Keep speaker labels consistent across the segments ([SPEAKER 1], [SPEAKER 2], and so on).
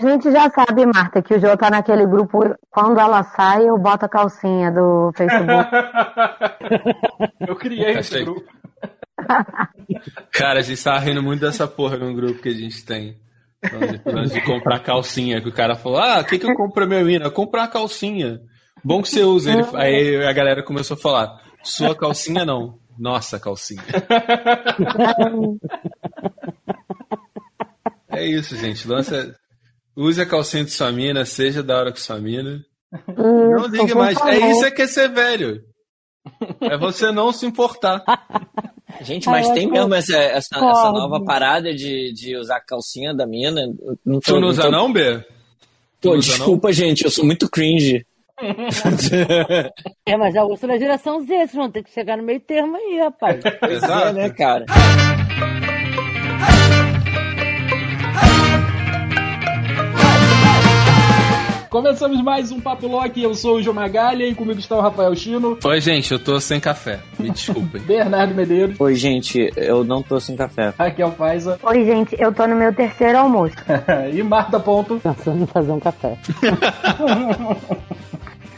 [SPEAKER 1] A gente já sabe, Marta, que o Jô tá naquele grupo. Quando ela sai, eu boto a calcinha do Facebook.
[SPEAKER 2] eu criei esse grupo.
[SPEAKER 3] Cara, a gente tava rindo muito dessa porra no grupo que a gente tem. Antes de comprar calcinha, que o cara falou: Ah, o que, que eu compro pra minha mina? Comprar calcinha. Bom que você usa. Ele, aí a galera começou a falar: Sua calcinha não. Nossa, calcinha. é isso, gente. Lança. Use a calcinha de sua mina, seja da hora com sua mina. não ligue mais. É isso é que é ser velho. É você não se importar.
[SPEAKER 4] Gente, mas tem mesmo essa, essa, essa, nova parada de, de usar calcinha da mina.
[SPEAKER 3] Não tô, tu não usa não, não B?
[SPEAKER 4] Pô, desculpa, não? gente, eu sou muito cringe.
[SPEAKER 5] é, mas Augusto na geração Z, vocês vão ter que chegar no meio termo aí, rapaz.
[SPEAKER 4] Exato, é, né, cara?
[SPEAKER 2] Começamos mais um Papo Lock. Eu sou o João Magalha e comigo está o Rafael Chino.
[SPEAKER 3] Oi, gente, eu tô sem café. Me desculpem.
[SPEAKER 2] Bernardo Medeiros.
[SPEAKER 4] Oi, gente, eu não tô sem café.
[SPEAKER 2] Raquel Faiza.
[SPEAKER 1] Oi, gente, eu tô no meu terceiro almoço.
[SPEAKER 2] e Marta Ponto.
[SPEAKER 5] Pensando em fazer um café.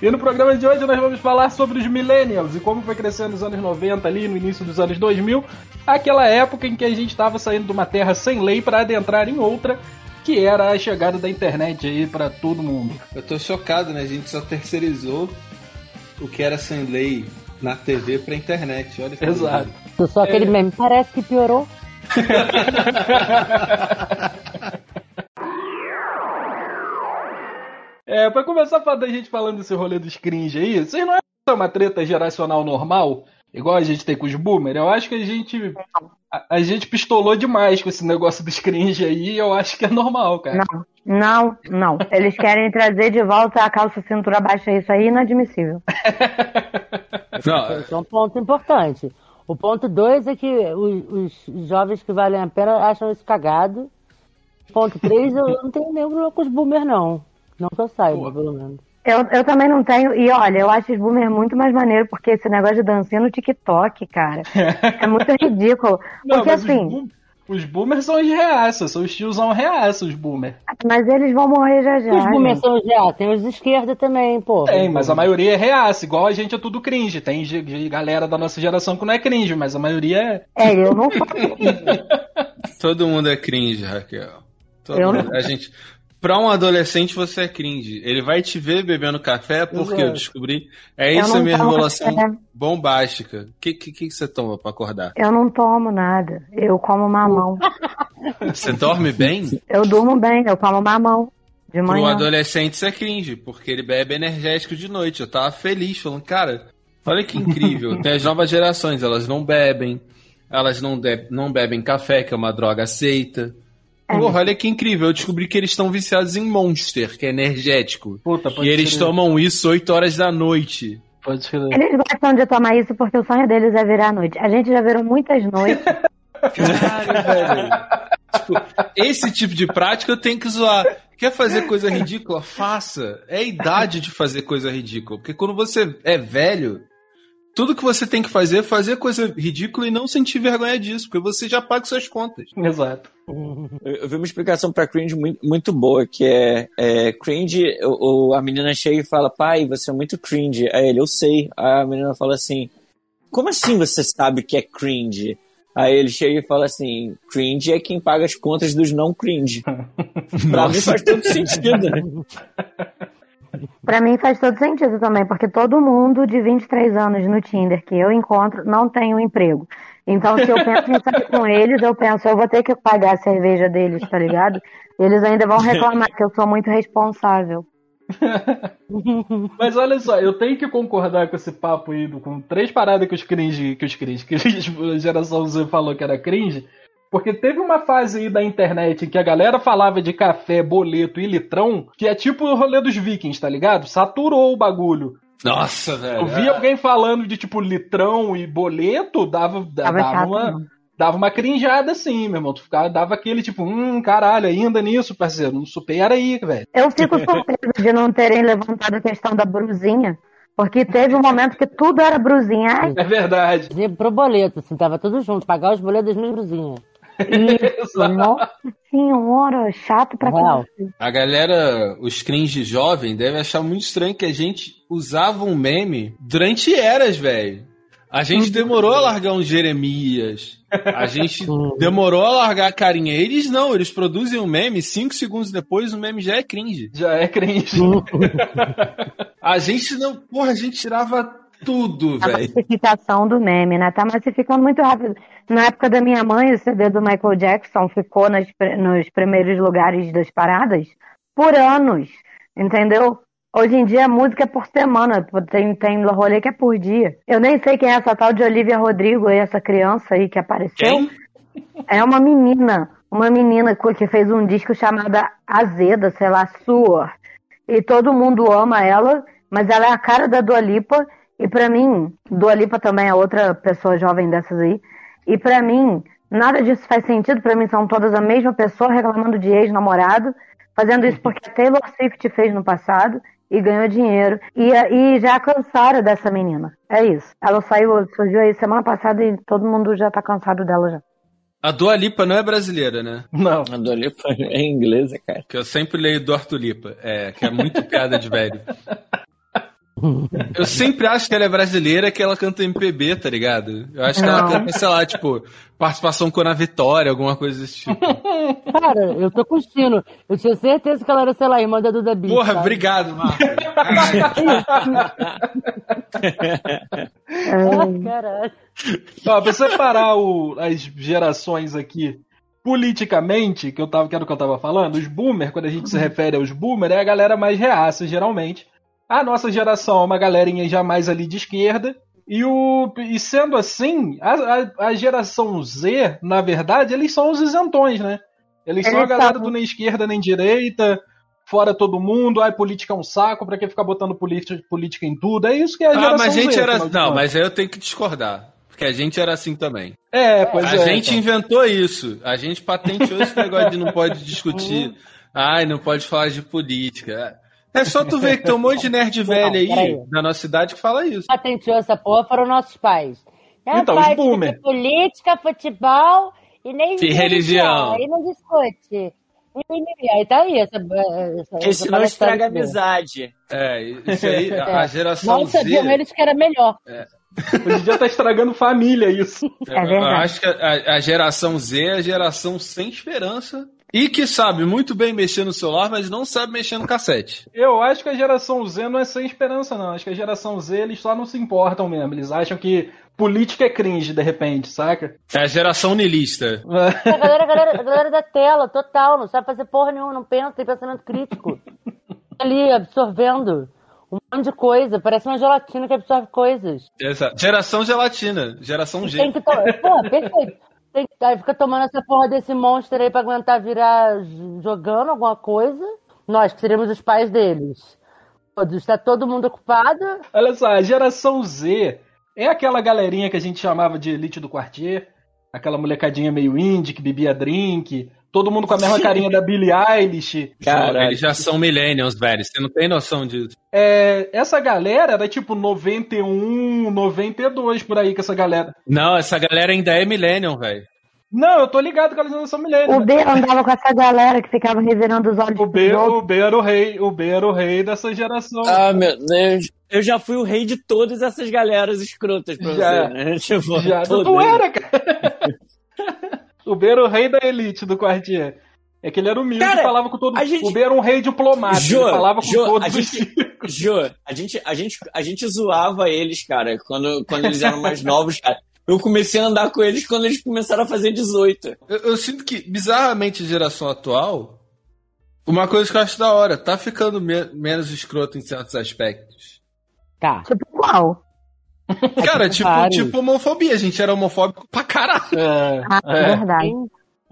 [SPEAKER 2] E no programa de hoje nós vamos falar sobre os millennials e como foi crescendo nos anos 90 ali, no início dos anos 2000, aquela época em que a gente estava saindo de uma terra sem lei para adentrar em outra que era a chegada da internet aí para todo mundo.
[SPEAKER 3] Eu tô chocado, né? A gente só terceirizou o que era sem lei na TV pra internet. Olha que
[SPEAKER 2] Exato.
[SPEAKER 5] Tô só aquele é... meme, parece que piorou.
[SPEAKER 2] é, pra começar a falar da gente falando desse rolê dos cringe aí, vocês não acham uma treta geracional normal? Igual a gente tem com os boomers, eu acho que a gente. A, a, gente pistolou demais com esse negócio dos cringe aí, eu acho que é normal, cara.
[SPEAKER 1] Não, não, não. Eles querem trazer de volta a calça cintura baixa, isso aí é inadmissível.
[SPEAKER 5] não. Esse é um ponto importante. O ponto dois é que os, os jovens que valem a pena acham isso cagado. Ponto três, eu não tenho nenhum problema com os boomers, não. Não que eu saiba, Pô. pelo menos.
[SPEAKER 1] Eu, eu também não tenho. E olha, eu acho os boomers muito mais maneiro, porque esse negócio de dancinha no TikTok, cara, é muito ridículo. Não, porque assim.
[SPEAKER 2] Os, boom, os, boomers são os reaças, são os tiozão reaças, os boomers.
[SPEAKER 1] Mas eles vão morrer já já.
[SPEAKER 5] Os boomers são os reaças, tem os de esquerda também, pô.
[SPEAKER 2] Tem, mas a maioria é reaça, igual a gente é tudo cringe. Tem galera da nossa geração que não é cringe, mas a maioria é.
[SPEAKER 1] É, eu não sou
[SPEAKER 3] Todo mundo é cringe, Raquel. Todo eu mundo. Não... A gente, Pra um adolescente você é cringe. Ele vai te ver bebendo café porque Exato. eu descobri. É isso a minha revelação café. bombástica. O que, que, que você toma pra acordar?
[SPEAKER 1] Eu não tomo nada. Eu como mamão.
[SPEAKER 3] Você dorme bem?
[SPEAKER 1] Eu durmo bem, eu como mamão. De manhã.
[SPEAKER 3] Pro adolescente isso é cringe, porque ele bebe energético de noite. Eu tava feliz, falando, cara, olha que incrível. Tem as novas gerações, elas não bebem, elas não, não bebem café, que é uma droga aceita. É. Porra, olha que incrível. Eu descobri que eles estão viciados em Monster, que é energético. Puta, pode e eles tomam isso 8 horas da noite.
[SPEAKER 1] Pode ser. Eles gostam de tomar isso porque o sonho deles é virar a noite. A gente já virou muitas noites.
[SPEAKER 3] Caralho, velho. Tipo, esse tipo de prática eu tenho que zoar. Quer fazer coisa ridícula? Faça. É a idade de fazer coisa ridícula. Porque quando você é velho, tudo que você tem que fazer é fazer coisa ridícula e não sentir vergonha disso, porque você já paga suas contas.
[SPEAKER 2] Exato.
[SPEAKER 4] Eu vi uma explicação para cringe muito, muito, boa, que é, é cringe, o, a menina chega e fala, pai, você é muito cringe. Aí ele, eu sei. Aí a menina fala assim, como assim você sabe que é cringe? Aí ele chega e fala assim: cringe é quem paga as contas dos não cringe. pra mim faz todo sentido, né?
[SPEAKER 1] Pra mim faz todo sentido também, porque todo mundo de 23 anos no Tinder que eu encontro não tem um emprego. Então, se eu penso em sair com eles, eu penso, eu vou ter que pagar a cerveja deles, tá ligado? Eles ainda vão reclamar que eu sou muito responsável.
[SPEAKER 2] Mas olha só, eu tenho que concordar com esse papo aí, com três paradas que os cringe, que os cringe, que a geração Z falou que era cringe. Porque teve uma fase aí da internet em que a galera falava de café, boleto e litrão, que é tipo o rolê dos vikings, tá ligado? Saturou o bagulho.
[SPEAKER 3] Nossa, velho.
[SPEAKER 2] Eu vi alguém falando de tipo litrão e boleto, dava, dava, uma, dava uma crinjada assim, meu irmão. Tu ficava, dava aquele tipo, hum, caralho, ainda nisso, parceiro. Não supera aí, velho.
[SPEAKER 1] Eu fico surpreso de não terem levantado a questão da brusinha. Porque teve um momento que tudo era brusinha. Ai.
[SPEAKER 2] É verdade.
[SPEAKER 5] Pro boleto, assim, tava tudo junto, pagar os boletos das minhas brusinhas.
[SPEAKER 1] Isso, nossa senhora, chato pra caralho.
[SPEAKER 3] A galera, os cringe jovem, deve achar muito estranho que a gente usava um meme durante eras, velho. A gente demorou a largar um Jeremias. A gente demorou a largar a carinha. Eles não, eles produzem um meme, cinco segundos depois o meme já é cringe.
[SPEAKER 2] Já é cringe.
[SPEAKER 3] a gente não. Porra, a gente tirava tudo, velho. A
[SPEAKER 1] massificação do meme, né? Tá massificando muito rápido. Na época da minha mãe, o CD do Michael Jackson ficou nas, nos primeiros lugares das paradas por anos, entendeu? Hoje em dia a música é por semana, tem, tem rolê que é por dia. Eu nem sei quem é essa tal de Olivia Rodrigo aí, essa criança aí que apareceu. Quem? É uma menina, uma menina que fez um disco chamado Azeda, sei lá, Sua. E todo mundo ama ela, mas ela é a cara da Dua Lipa. E pra mim, Dua Lipa também é outra pessoa jovem dessas aí. E para mim, nada disso faz sentido. Para mim, são todas a mesma pessoa reclamando de ex-namorado, fazendo isso porque a Taylor Swift fez no passado e ganhou dinheiro. E, e já cansaram dessa menina. É isso. Ela saiu, surgiu aí semana passada e todo mundo já tá cansado dela já.
[SPEAKER 3] A Dua Lipa não é brasileira, né?
[SPEAKER 4] Não. A Dua Lipa é inglesa, cara.
[SPEAKER 3] Que eu sempre leio do Arthur Lipa. É, que é muito piada de velho. Eu sempre acho que ela é brasileira que ela canta MPB, tá ligado? Eu acho que ela canta, sei lá, tipo, participação com a Vitória, alguma coisa desse tipo.
[SPEAKER 5] Cara, eu tô curtindo. Eu tinha certeza que ela era, sei lá, irmã da Duda Beat.
[SPEAKER 3] Porra, sabe? obrigado, Marco.
[SPEAKER 2] ah, caralho. Ó, pra separar o, as gerações aqui politicamente, que eu tava, que era o que eu tava falando, os boomer, quando a gente se refere aos boomer, é a galera mais reaça, geralmente a nossa geração é uma galerinha já mais ali de esquerda. E, o, e sendo assim, a, a, a geração Z, na verdade, eles são os isentões, né? Eles, são a galera do nem esquerda nem direita, fora todo mundo, ai, política é um saco, pra que ficar botando política, política em tudo? É isso que é a ah, geração
[SPEAKER 3] mas a gente
[SPEAKER 2] Z,
[SPEAKER 3] era. Não, mas aí eu tenho que discordar. Porque a gente era assim também.
[SPEAKER 2] É, pois
[SPEAKER 3] a
[SPEAKER 2] é.
[SPEAKER 3] A gente então. inventou isso. A gente patenteou esse negócio de não pode discutir. Ai, não pode falar de política. É só tu ver que tem um monte de nerd velho aí, aí, na nossa cidade que fala isso.
[SPEAKER 5] Patenteou essa porra foram nossos pais.
[SPEAKER 2] É, então, pai, os boomer.
[SPEAKER 5] Política, futebol e nem
[SPEAKER 3] e religião.
[SPEAKER 5] E não discute. E aí tá aí essa.
[SPEAKER 4] essa Porque senão estraga a amizade.
[SPEAKER 3] É, isso aí, a, é. geração Não
[SPEAKER 5] sabiam Z... eles que era melhor. É.
[SPEAKER 2] Hoje em dia tá estragando família isso.
[SPEAKER 3] É verdade. Eu acho que a, a geração Z é a geração sem esperança e que sabe muito bem mexer no celular, mas não sabe mexer no cassete.
[SPEAKER 2] Eu acho que a geração Z não é sem esperança, não. Acho que a geração Z, eles só não se importam mesmo. Eles acham que política é cringe, de repente, saca?
[SPEAKER 3] É a geração nilista.
[SPEAKER 5] É. A galera, a galera, a galera da tela, total. Não sabe fazer porra nenhuma, não pensa, tem pensamento crítico. Ali, absorvendo um monte de coisa. Parece uma gelatina que absorve coisas.
[SPEAKER 3] Exato. Geração gelatina. Geração G.
[SPEAKER 5] Tem que to... Pô, perfeito. Tem aí fica tomando essa porra desse monstro aí pra aguentar virar jogando alguma coisa. Nós, que seríamos os pais deles. Está todo mundo ocupado.
[SPEAKER 2] Olha só, a geração Z é aquela galerinha que a gente chamava de elite do quartier. Aquela molecadinha meio indie que bebia drink. Todo mundo com a mesma carinha da Billie Eilish.
[SPEAKER 3] Cara, eles já são millennials, velho. Você não tem noção disso.
[SPEAKER 2] É, essa galera era tipo 91, 92 por aí com essa galera.
[SPEAKER 3] Não, essa galera ainda é millennial, velho.
[SPEAKER 2] Não, eu tô ligado que eles não são millennials.
[SPEAKER 1] O B andava com essa galera que ficava revirando os olhos.
[SPEAKER 2] O B, o B era o rei, o B era o rei dessa geração.
[SPEAKER 4] Ah, meu Deus. Eu já fui o rei de todas essas galeras escrotas pra já, você, né?
[SPEAKER 2] Tipo, já, tu era, cara. O B era o rei da elite do quartier. É que ele era humilde Cara, e falava com todo mundo. Gente... O B era um rei diplomático,
[SPEAKER 4] jo,
[SPEAKER 2] ele falava com
[SPEAKER 4] jo,
[SPEAKER 2] todos
[SPEAKER 4] a gente, Jo, a gente, a, gente, a gente zoava eles, cara, quando, quando eles eram mais novos, cara. Eu comecei a andar com eles quando eles começaram a fazer 18.
[SPEAKER 3] Eu, eu sinto que, bizarramente, a geração atual, uma coisa que eu acho da hora, tá ficando me menos escroto em certos aspectos.
[SPEAKER 5] Tá.
[SPEAKER 1] Tipo qual?
[SPEAKER 3] Cara, tipo, tipo homofobia. A gente era homofóbico pra caralho.
[SPEAKER 1] É, ah, é. verdade.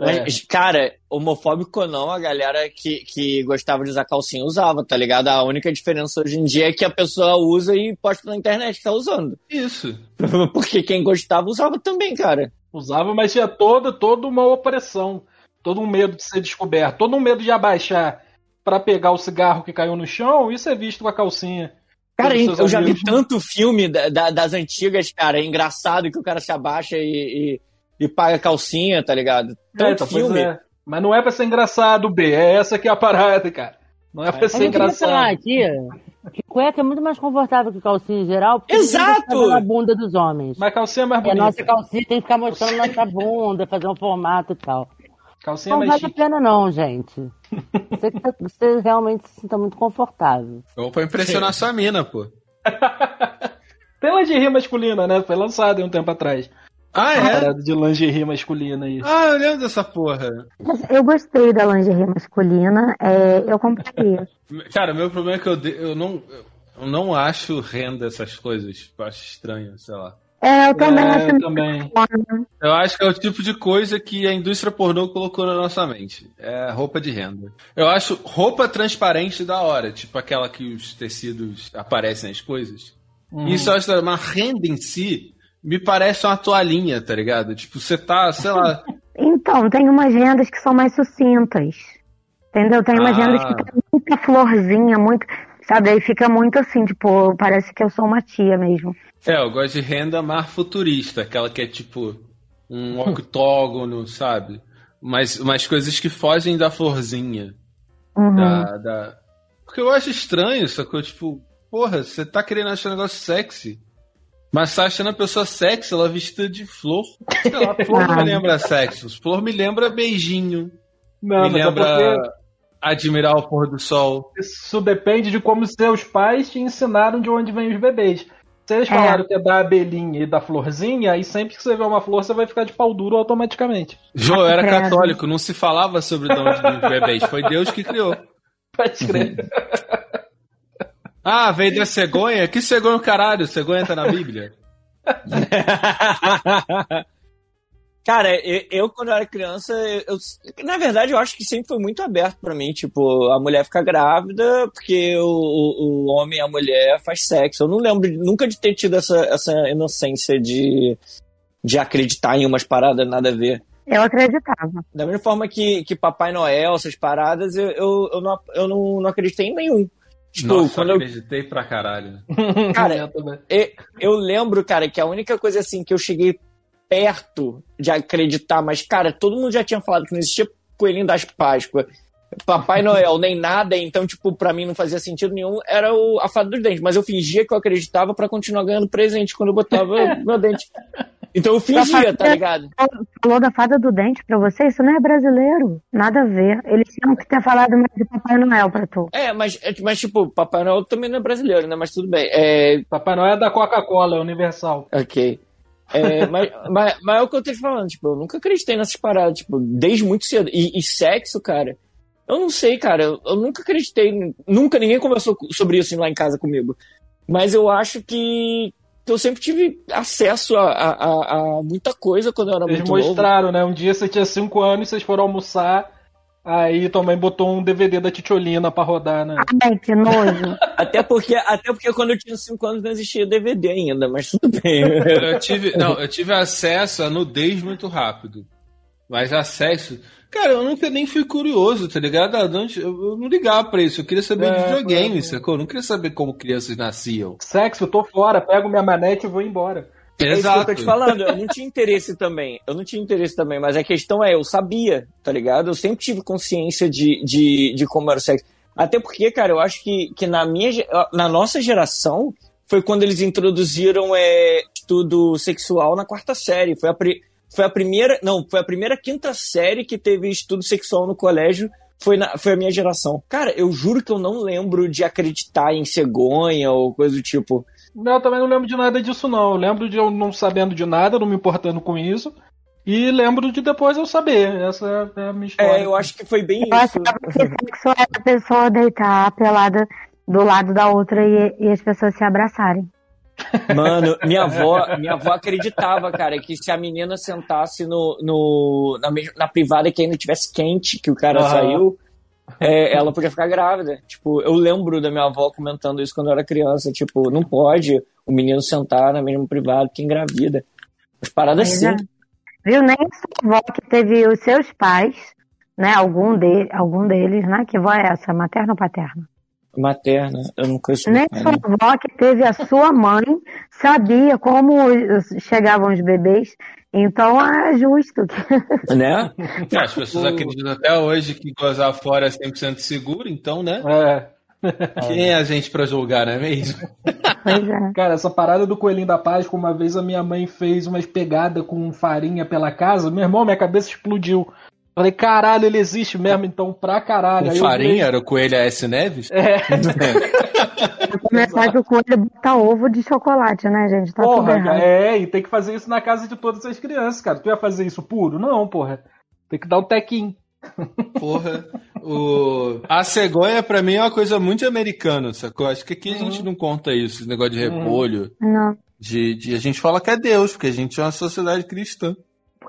[SPEAKER 4] É. Cara, homofóbico ou não, a galera que, que gostava de usar calcinha usava, tá ligado? A única diferença hoje em dia é que a pessoa usa e posta na internet que tá usando.
[SPEAKER 3] Isso.
[SPEAKER 4] Porque quem gostava usava também, cara.
[SPEAKER 2] Usava, mas tinha toda, toda uma opressão. Todo um medo de ser descoberto. Todo um medo de abaixar para pegar o cigarro que caiu no chão e ser visto com a calcinha.
[SPEAKER 4] Cara, eu já vi tanto filme da, da, das antigas, cara. É engraçado que o cara se abaixa e, e e paga calcinha, tá ligado? Tanto
[SPEAKER 2] É, então,
[SPEAKER 4] filme.
[SPEAKER 2] é. Mas não é pra ser engraçado, B. É essa que é a parada, cara. Não é pra ser
[SPEAKER 5] vai falar
[SPEAKER 2] engraçado.
[SPEAKER 5] aqui que cueca é muito mais confortável que calcinha em geral, porque
[SPEAKER 4] Exato!
[SPEAKER 5] ninguém tá vendo a bunda dos homens.
[SPEAKER 2] Mas calcinha é mais
[SPEAKER 5] E a nossa
[SPEAKER 2] bonita.
[SPEAKER 5] calcinha tem que ficar mostrando nossa bunda, fazer um formato e tal.
[SPEAKER 2] Calcinha
[SPEAKER 5] Não
[SPEAKER 2] mais
[SPEAKER 5] vale a
[SPEAKER 2] chique.
[SPEAKER 5] pena não, gente. Você, tá- você realmente se sinta muito confortável.
[SPEAKER 3] Ou pra impressionar sua mina, pô.
[SPEAKER 2] Tem lingerie masculina, né? Foi lançado há um tempo atrás.
[SPEAKER 3] Ah, é?
[SPEAKER 2] parada de lingerie masculina aí.
[SPEAKER 3] Ah, eu lembro dessa porra.
[SPEAKER 1] Eu gostei da lingerie masculina, é, eu compraria.
[SPEAKER 3] Cara, o meu problema é que eu, de- eu não. Eu não acho renda essas coisas. Eu acho estranho, sei lá.
[SPEAKER 1] É, eu também
[SPEAKER 2] É,
[SPEAKER 1] acho
[SPEAKER 2] também.
[SPEAKER 3] Eu acho que é o tipo de coisa que a indústria pornô colocou na nossa mente. É roupa de renda. Eu acho roupa transparente da hora, tipo aquela que os tecidos aparecem nas coisas.
[SPEAKER 2] Uhum.
[SPEAKER 3] Isso eu acho mas renda em si me parece uma toalhinha, tá ligado? Tipo, você tá, sei lá.
[SPEAKER 1] Então, tem umas rendas que são mais sucintas. Entendeu? Tem umas
[SPEAKER 3] Ah.
[SPEAKER 1] rendas que tem muita florzinha, muito. Sabe, aí fica muito assim, tipo, parece que eu sou uma tia mesmo.
[SPEAKER 3] É, eu gosto de renda mais futurista, aquela que é tipo um octógono, sabe? Mas umas coisas que fogem da florzinha.
[SPEAKER 1] Uhum.
[SPEAKER 3] Da, da... Porque eu acho estranho, sacou? Tipo, porra, você tá querendo achar um negócio sexy. Mas tá achando a pessoa sexy, ela vestida de flor. Sei lá, flor não me lembra sexo. Flor me lembra beijinho.
[SPEAKER 2] Não,
[SPEAKER 3] me
[SPEAKER 2] mas é
[SPEAKER 3] lembra
[SPEAKER 2] porque
[SPEAKER 3] admirar o pôr do sol.
[SPEAKER 2] isso depende de como seus pais te ensinaram de onde vêm os bebês. Se eles
[SPEAKER 1] É.
[SPEAKER 2] falaram que é da abelhinha e da florzinha, aí sempre que você vê uma flor, você vai ficar de pau duro automaticamente.
[SPEAKER 3] Jô, eu era
[SPEAKER 1] Credo.
[SPEAKER 3] católico, não se falava sobre de onde vinham os bebês. Foi Deus que criou.
[SPEAKER 2] Pode crer.
[SPEAKER 3] Ah, veio da cegonha? Que cegonha o caralho? Cegonha tá na Bíblia.
[SPEAKER 4] Cara, eu, eu, quando eu era criança, eu, na verdade eu acho que sempre foi muito aberto pra mim, tipo, a mulher fica grávida porque o, o, o homem e a mulher faz sexo. Eu não lembro nunca de ter tido essa, essa inocência de, de acreditar em umas paradas nada a ver.
[SPEAKER 1] Eu acreditava.
[SPEAKER 4] Da mesma forma que, que Papai Noel, essas paradas, eu, eu, eu, não, eu não, não acreditei em nenhum. Tipo,
[SPEAKER 3] Nossa,
[SPEAKER 4] quando eu,
[SPEAKER 3] acreditei pra caralho.
[SPEAKER 4] Cara,
[SPEAKER 2] Eu
[SPEAKER 4] Eu lembro, cara, que a única coisa assim que eu cheguei perto de acreditar, mas, cara, todo mundo já tinha falado que não existia Coelhinho das Páscoas, Papai Noel, nem nada, então, tipo, pra mim não fazia sentido nenhum, era o, a fada dos dentes. Mas eu fingia que eu acreditava pra continuar ganhando presente quando eu botava meu dente. Então eu fingia, tá ligado?
[SPEAKER 1] Falou da fada do dente pra você? Isso não é brasileiro. Nada a ver. Eles tinham que ter falado mais de Papai Noel pra tu.
[SPEAKER 4] É, mas, é, mas tipo, Papai Noel também não é brasileiro, né? Mas tudo bem. É,
[SPEAKER 2] Papai Noel é da Coca-Cola, é universal.
[SPEAKER 4] Ok. É, mas, mas, mas é o que eu tô te falando, tipo, eu nunca acreditei nessas paradas, tipo, desde muito cedo. E, e sexo, cara, eu não sei, cara, eu, eu nunca acreditei, nunca ninguém conversou sobre isso lá em casa comigo. Mas eu acho que, que eu sempre tive acesso a, a, a- a muita coisa quando eu era
[SPEAKER 2] Eles
[SPEAKER 4] muito novo.
[SPEAKER 2] mostraram, né? Um dia você tinha 5 anos, vocês foram almoçar, aí também botou um DVD da Titiolina pra rodar, né?
[SPEAKER 1] Ai, que nojo.
[SPEAKER 4] Até porque, até porque quando eu tinha 5 anos não existia DVD ainda, mas tudo bem.
[SPEAKER 3] Eu tive, não, eu tive acesso a nudez muito rápido. Mas acesso. Cara, eu nunca nem fui curioso, tá ligado? Não- Eu não ligava pra isso. Eu queria saber de
[SPEAKER 2] É,
[SPEAKER 3] videogame,
[SPEAKER 2] é.
[SPEAKER 3] sacou? Eu não queria saber como crianças nasciam.
[SPEAKER 2] Sexo, tô fora, pego minha manete e vou embora.
[SPEAKER 4] É isso que eu tô te falando, eu não tinha interesse também. Eu não tinha interesse também, mas a questão é, eu sabia, tá ligado? Eu sempre tive consciência de, de, de como era o sexo. Até porque, cara, eu acho que, que na, minha, na nossa geração foi quando eles introduziram é, estudo sexual na quarta série. Foi a, pri- foi a primeira. Não, foi a primeira quinta série que teve estudo sexual no colégio. Foi, na, foi a minha geração. Cara, eu juro que eu não lembro de acreditar em cegonha ou coisa do tipo.
[SPEAKER 2] Não, eu também não lembro de nada disso, não. Eu lembro de eu não sabendo de nada, não me importando com isso. E lembro de depois eu saber. Essa é a minha história.
[SPEAKER 4] É, eu acho que foi bem
[SPEAKER 1] Eu
[SPEAKER 4] isso.
[SPEAKER 1] que sexo era a pessoa deitar pelada do lado da outra e, e as pessoas se abraçarem.
[SPEAKER 4] Mano, minha avó, minha avó acreditava, cara, que se a menina sentasse no, no, na, na privada que ainda tivesse quente, que o cara
[SPEAKER 2] Aham.
[SPEAKER 4] saiu, é, ela podia ficar grávida. Tipo, eu lembro da minha avó comentando isso quando eu era criança. Tipo, não pode o menino sentar na mesma privada que engravida. As paradas assim.
[SPEAKER 1] é. Viu? Nem sua avó que teve os seus pais, né? Algum, de, algum deles, né? Que avó é essa? Materna ou paterna?
[SPEAKER 4] Materna. Eu não conheço.
[SPEAKER 1] Nem sua avó que teve a sua mãe sabia como chegavam os bebês. Então é justo.
[SPEAKER 4] Né?
[SPEAKER 3] As pessoas acreditam até hoje que gozar fora é 100% seguro, então, né?
[SPEAKER 2] É.
[SPEAKER 3] Quem é a gente pra julgar, não é mesmo?
[SPEAKER 1] É.
[SPEAKER 2] Cara, essa parada do coelhinho da Páscoa, uma vez a minha mãe fez umas pegadas com farinha pela casa, meu irmão, minha cabeça explodiu. Falei, caralho, ele existe mesmo, então pra caralho.
[SPEAKER 3] Com
[SPEAKER 2] Aí
[SPEAKER 3] farinha? Era o coelho S. Neves?
[SPEAKER 2] É,
[SPEAKER 1] Pra começar que o coelho bota ovo de chocolate, né, gente? Tá tudo
[SPEAKER 2] porra,
[SPEAKER 1] errado.
[SPEAKER 2] é, e tem que fazer isso na casa de todas as crianças, cara. Tu ia fazer isso puro? Não, porra. Tem que dar um tequinho.
[SPEAKER 3] Porra. O... A cegonha, pra mim, é uma coisa muito americana, sacou? Acho que aqui a gente não conta isso, esse negócio de repolho.
[SPEAKER 1] Não.
[SPEAKER 3] De, de- a gente fala que é Deus, porque a gente é uma sociedade cristã.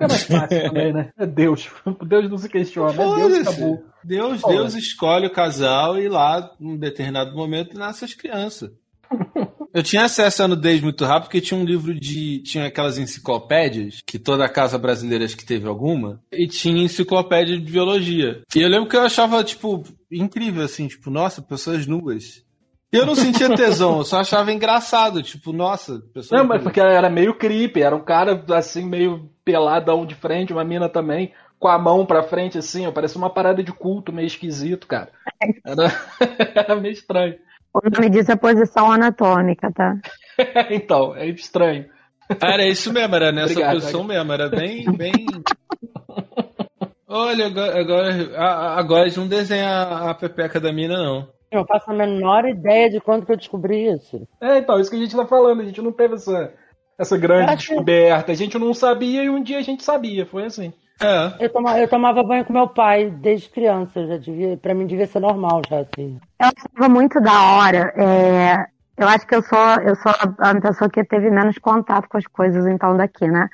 [SPEAKER 2] É mais fácil também, né? É Deus. Deus não se questiona, é Deus acabou.
[SPEAKER 3] Deus. Deus escolhe o casal e lá, num determinado momento, nasce as crianças. Eu tinha acesso à nudez muito rápido porque tinha um livro de. Tinha aquelas enciclopédias, que toda casa brasileira acho que teve alguma, e tinha enciclopédia de biologia. E eu lembro que eu achava, tipo, incrível, assim, tipo, nossa, pessoas nuas. Eu não sentia tesão, eu só achava engraçado, tipo, nossa, pessoas
[SPEAKER 2] Não, mas porque era meio creepy, era um cara assim, meio peladão de frente, uma mina também, com a mão pra frente, assim, ó, parecia uma parada de culto meio esquisito, cara. Era, era meio estranho.
[SPEAKER 1] O nome disso é posição anatômica, tá?
[SPEAKER 2] então, é estranho.
[SPEAKER 3] Era isso mesmo, era nessa
[SPEAKER 2] Obrigado,
[SPEAKER 3] posição mesmo, era bem, bem. Olha, agora, agora, a- agora eles não desenham a, a pepeca da mina, não.
[SPEAKER 5] Eu não faço a menor ideia de quando que eu descobri isso.
[SPEAKER 2] É, então, isso que a gente tá falando, a gente não teve essa, essa grande
[SPEAKER 5] Acho-
[SPEAKER 2] descoberta, a gente não sabia e um dia a gente sabia, foi assim.
[SPEAKER 3] É.
[SPEAKER 5] Eu, toma, eu tomava banho com meu pai desde criança, eu já devia, pra mim devia ser normal já, assim.
[SPEAKER 1] Eu achava muito da hora. é, eu acho que eu sou, eu sou a pessoa que teve menos contato com as coisas, então, daqui, né?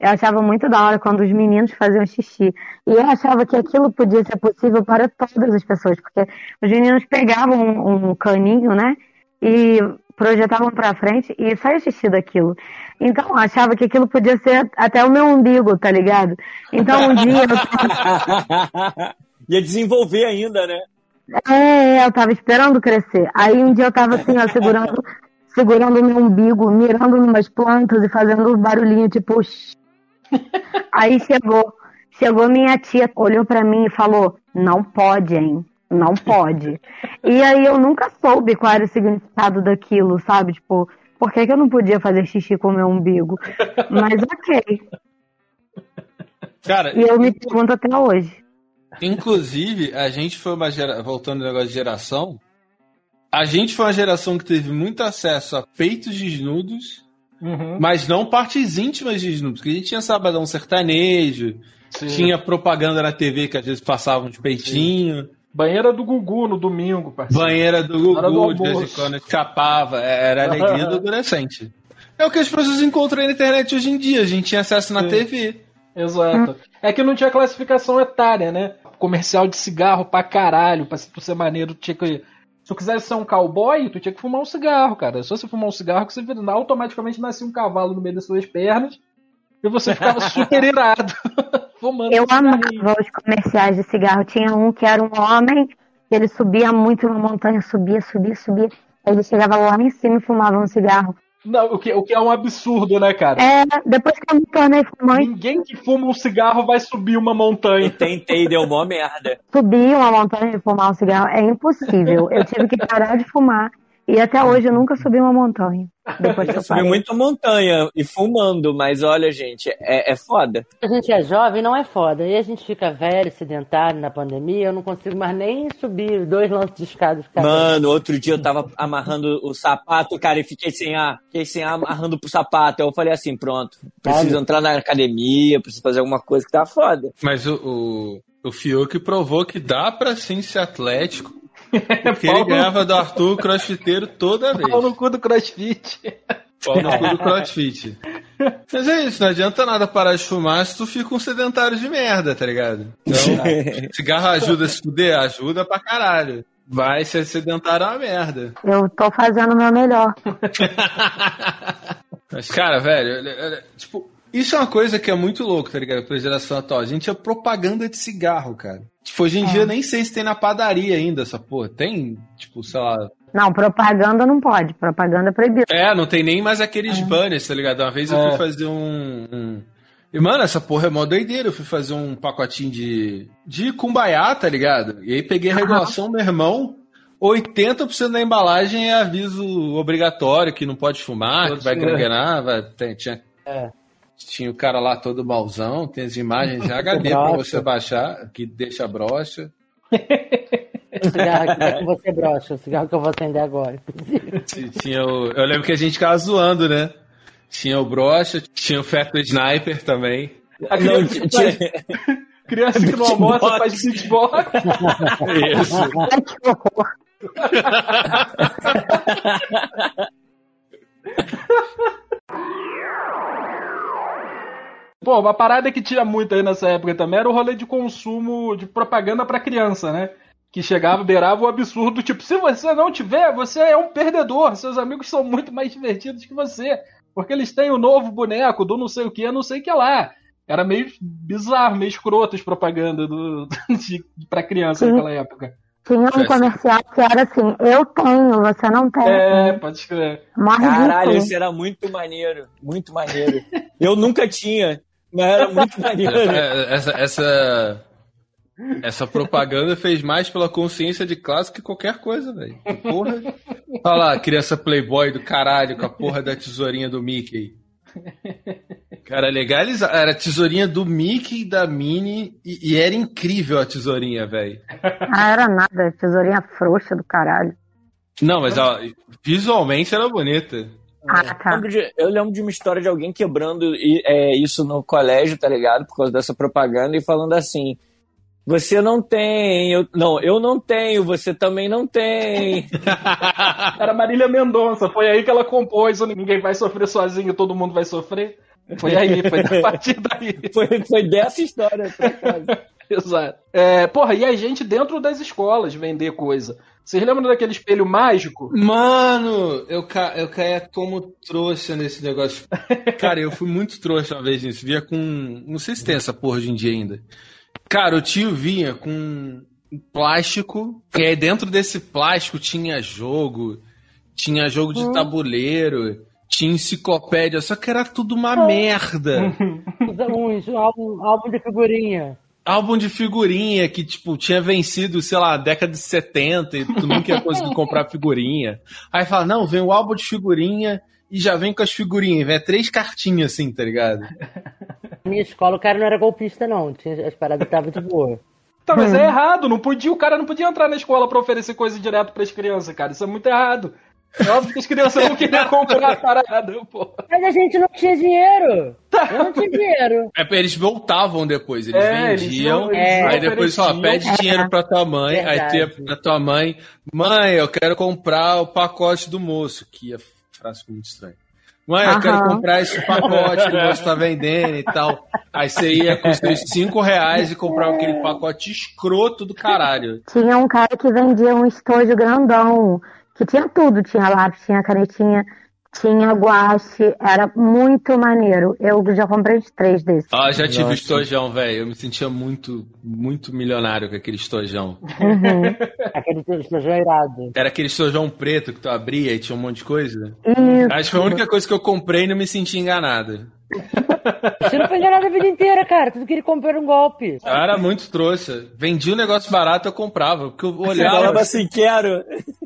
[SPEAKER 1] Eu achava muito da hora quando os meninos faziam xixi. E eu achava que aquilo podia ser possível para todas as pessoas, porque os meninos pegavam um, um caninho, né? E projetavam pra frente e saia xixi daquilo. Então, eu achava que aquilo podia ser até o meu umbigo, tá ligado? Então, um dia eu
[SPEAKER 4] Ia desenvolver ainda, né?
[SPEAKER 1] É, eu tava esperando crescer. Aí um dia eu tava assim, ó, segurando, segurando o meu umbigo, mirando numas plantas e fazendo um barulhinho tipo. Aí chegou, chegou minha tia, olhou pra mim e falou: "Não pode, hein? Não pode". E aí eu nunca soube qual era o significado daquilo, sabe? Tipo, por que, que eu não podia fazer xixi com o meu umbigo? Mas ok.
[SPEAKER 3] Cara,
[SPEAKER 1] E eu me pergunto até hoje.
[SPEAKER 3] inclusive, a gente foi uma geração. Voltando ao negócio de geração, a gente foi uma geração que teve muito acesso a peitos desnudos,
[SPEAKER 2] Uhum.
[SPEAKER 3] mas não partes íntimas desnudos. Porque a gente tinha sabadão sertanejo,
[SPEAKER 2] Sim.
[SPEAKER 3] tinha propaganda na TV que às vezes passavam de peitinho.
[SPEAKER 2] Banheira do Gugu no domingo, parceiro.
[SPEAKER 3] Banheira do
[SPEAKER 2] Hora do
[SPEAKER 3] Gugu, de vez em quando escapava. é, Era a alegria do adolescente. É o que as pessoas encontram na internet hoje em dia. A gente tinha acesso na
[SPEAKER 2] Sim.
[SPEAKER 3] TV.
[SPEAKER 2] Exato. É que não tinha classificação etária, né? Comercial de cigarro pra caralho, pra tu ser maneiro, tinha que. Se tu quisesse ser um cowboy, tu tinha que fumar um cigarro, cara. Só você fumar um cigarro que você automaticamente nascia um cavalo no meio das suas pernas e você ficava super irado. fumando
[SPEAKER 1] Eu
[SPEAKER 2] um cigarrinho.
[SPEAKER 1] amava os comerciais de cigarro. Tinha um que era um homem, que ele subia muito numa montanha, subia, subia, subia. Aí ele chegava lá em cima e fumava um cigarro.
[SPEAKER 2] Não, o que, o que é um absurdo, né, cara?
[SPEAKER 1] É, depois que eu me tornei fumante,
[SPEAKER 2] Ninguém que fuma um cigarro vai subir uma
[SPEAKER 4] Eu
[SPEAKER 2] montanha.
[SPEAKER 4] tentei e deu mó merda.
[SPEAKER 1] subir uma montanha e fumar um cigarro é impossível. Eu tive que parar de fumar. E até hoje eu nunca subi uma montanha. Depois
[SPEAKER 4] Eu subi muito montanha e fumando, mas olha, gente, é, é foda.
[SPEAKER 5] A gente é jovem, não é foda. E a gente fica velho, sedentário na pandemia, eu não consigo mais nem subir dois lances de escada. Ficar
[SPEAKER 4] Mano, outro dia eu tava amarrando o sapato, cara, e fiquei sem ar. Fiquei sem ar amarrando pro sapato. Aí eu falei assim, pronto, preciso entrar na academia, preciso fazer alguma coisa que tá foda.
[SPEAKER 3] Mas o, o, o Fiuk provou que dá pra sim ser atlético. Porque
[SPEAKER 2] Pau
[SPEAKER 3] ele ganhava do Arthur crossfiteiro toda vez.
[SPEAKER 2] Pau no cu do crossfit.
[SPEAKER 3] Pau no cu do crossfit. Mas é isso, não adianta nada parar de fumar se tu fica um sedentário de merda, tá ligado? Então, cigarro ajuda a se fuder? Ajuda pra caralho. Vai ser sedentário é uma merda.
[SPEAKER 1] Eu tô fazendo o meu melhor.
[SPEAKER 3] Mas, cara, velho, olha- olha, tipo, isso é uma coisa que é muito louco, tá ligado? Pra geração atual. A gente é propaganda de cigarro, cara. Tipo, hoje em dia nem sei se tem na padaria ainda essa porra. Tem, tipo, sei lá.
[SPEAKER 1] Não, propaganda não pode. Propaganda é proibida.
[SPEAKER 3] É, não tem nem mais aqueles banners, tá ligado? Uma vez eu
[SPEAKER 2] É.
[SPEAKER 3] fui fazer um. um- E, mano, essa porra é mó doideira. Eu fui fazer um pacotinho de. de cumbaiá, tá ligado? E aí peguei a regulação, meu irmão. 80% da embalagem é aviso obrigatório que não pode fumar, que vai
[SPEAKER 2] ser.
[SPEAKER 3] granguenar, vai, tem- tinha,
[SPEAKER 5] É.
[SPEAKER 3] tinha o cara lá todo malzão, tem as imagens de HD pra você baixar, que deixa brocha.
[SPEAKER 5] O cigarro aqui que você brocha, o cigarro que eu vou acender agora.
[SPEAKER 3] Tinha o, eu lembro que a gente ficava zoando, né? Tinha o brocha, tinha o feto sniper também.
[SPEAKER 2] A
[SPEAKER 4] Não,
[SPEAKER 2] criança, que
[SPEAKER 4] tinha-
[SPEAKER 2] criança que não almoça faz beatbox.
[SPEAKER 3] Isso.
[SPEAKER 1] Ai, que horror.
[SPEAKER 2] Pô, uma parada que tinha muito aí nessa época também era o rolê de consumo de propaganda pra criança, né? Que chegava, beirava o absurdo, tipo, se você não tiver, você é um perdedor, seus amigos são muito mais divertidos que você, porque eles têm o novo boneco do não sei o que, não sei o que lá. Era meio bizarro, meio escroto as propagandas do, de, pra criança
[SPEAKER 1] Sim.
[SPEAKER 2] naquela época.
[SPEAKER 1] Tinha um comercial que era assim, eu tenho, você não tem.
[SPEAKER 2] É, pode escrever.
[SPEAKER 4] Caralho, isso era muito maneiro. Muito maneiro. Eu nunca tinha, mas era muito maneiro.
[SPEAKER 3] É, Essa, essa, essa propaganda fez mais pela consciência de classe que qualquer coisa, velho. Porra. Olha lá, criança playboy do caralho com a porra da tesourinha do Mickey. Cara, legalizar. Era a tesourinha do Mickey, da Minnie, e, e era incrível a tesourinha, velho.
[SPEAKER 1] Ah, era nada, tesourinha frouxa do caralho.
[SPEAKER 3] Não, mas ó, visualmente era bonita.
[SPEAKER 1] Ah,
[SPEAKER 4] Eu
[SPEAKER 1] tá.
[SPEAKER 4] lembro, de, eu lembro de uma história de alguém quebrando é, isso no colégio, tá ligado? Por causa dessa propaganda e falando assim: Você não tem, eu, não, eu não tenho, você também não tem.
[SPEAKER 2] Era Marília Mendonça, foi aí que ela compôs o Ninguém Vai Sofrer Sozinho, Todo Mundo Vai Sofrer. Foi aí, foi a partir daí.
[SPEAKER 4] Foi, foi dessa história, por acaso.
[SPEAKER 2] Exato. É, porra, e a gente dentro das escolas vender coisa. Vocês lembram daquele espelho mágico?
[SPEAKER 3] Mano, eu, ca... eu caía como trouxa nesse negócio. Cara, eu fui muito trouxa uma vez nisso. Via com. Não sei se tem essa porra hoje em dia ainda. Cara, o tio vinha com um plástico. E aí dentro desse plástico tinha jogo. Tinha jogo de tabuleiro. Tinha enciclopédia. Só que era tudo uma merda.
[SPEAKER 5] Um álbum, álbum de figurinha.
[SPEAKER 3] Álbum de figurinha que, tipo, tinha vencido, sei lá, década de 70 e tu nunca ia conseguir comprar figurinha. Aí fala, não, vem o álbum de figurinha e já vem com as figurinhas. Vem três cartinhas assim, tá ligado?
[SPEAKER 5] Na minha escola o cara não era golpista, não. Tinha, as paradas estavam de boa.
[SPEAKER 2] Tá, mas é errado, não podia, o cara não podia entrar na escola pra oferecer coisa direto pras crianças, cara. Isso é muito errado. É óbvio que as crianças não queriam comprar a parada, pô.
[SPEAKER 5] Mas a gente não tinha dinheiro. Eu não tinha dinheiro.
[SPEAKER 3] É, eles voltavam depois, eles
[SPEAKER 2] É, eles
[SPEAKER 3] vendiam.
[SPEAKER 2] iam- eles
[SPEAKER 5] É.
[SPEAKER 3] Aí depois, ó,
[SPEAKER 2] ofereciam.
[SPEAKER 3] pede dinheiro pra tua mãe. Aí tu pra tua mãe, mãe, eu quero comprar o pacote do moço. Que a frase ficou muito estranha. Mãe, eu
[SPEAKER 1] Aham.
[SPEAKER 3] quero comprar esse pacote que o moço tá vendendo e tal. Aí você ia com os seus cinco reais e comprava aquele pacote escroto do caralho.
[SPEAKER 1] Tinha um cara que vendia um estojo grandão, que tinha tudo, tinha lápis, tinha canetinha, tinha guache, era muito maneiro. Eu já comprei uns três desses.
[SPEAKER 3] Ah, já tive
[SPEAKER 4] Nossa.
[SPEAKER 3] estojão, velho. Eu me sentia muito, muito milionário com aquele estojão.
[SPEAKER 1] Uhum.
[SPEAKER 5] Aquele explosão irado.
[SPEAKER 3] Era aquele estojão preto que tu abria e tinha um monte de coisa.
[SPEAKER 1] Isso.
[SPEAKER 3] Acho que foi a única coisa que eu comprei e não me senti enganado.
[SPEAKER 5] Você não foi enganado a vida inteira, cara. Tudo que ele comprou era um golpe.
[SPEAKER 3] Eu era muito trouxa. Vendia um negócio barato, eu comprava. Porque eu
[SPEAKER 4] Você
[SPEAKER 3] olhava.
[SPEAKER 4] falava assim: Quero,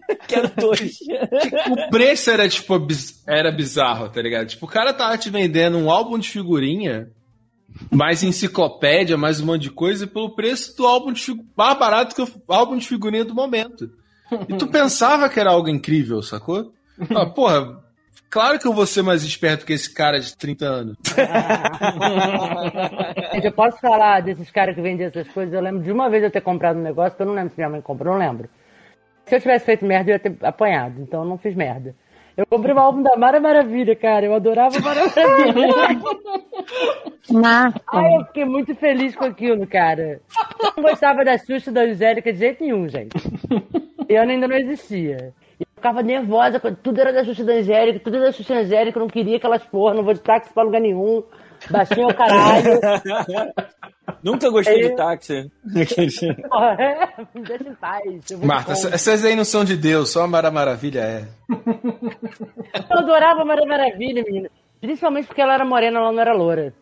[SPEAKER 4] quero dois.
[SPEAKER 3] O preço era, tipo, biz- era bizarro, tá ligado? Tipo, o cara tava te vendendo um álbum de figurinha, mais enciclopédia, mais um monte de coisa, pelo preço do álbum de figurinha. Mais barato que o álbum de figurinha do momento. E tu pensava que era algo incrível, sacou? Ah, porra, claro que eu vou ser mais esperto que esse cara de 30 anos.
[SPEAKER 5] Gente, eu posso falar desses caras que vendiam essas coisas. Eu lembro de uma vez eu ter comprado um negócio que eu não lembro se minha mãe comprou, não lembro. Se eu tivesse feito merda, eu ia ter apanhado. Então eu não fiz merda. Eu comprei um álbum da Mara Maravilha, cara. Eu adorava Mara Maravilha. Ai, eu fiquei muito feliz com aquilo, cara. Eu não gostava da Xuxa e da Angélica de jeito nenhum, gente. E eu ainda não existia. E eu ficava nervosa, quando tudo era da Xuxa e da Angélica, tudo era da Xuxa e da Angélica, eu não queria aquelas porra, não vou de táxi pra lugar nenhum. Baixinho ao caralho.
[SPEAKER 4] Nunca gostei de táxi.
[SPEAKER 5] Porra, é, me deixa em paz. eu
[SPEAKER 3] Marta, essas aí não são de Deus, só a Mara Maravilha é.
[SPEAKER 5] Eu adorava a Mara Maravilha, menina. Principalmente porque ela era morena, ela não era loura.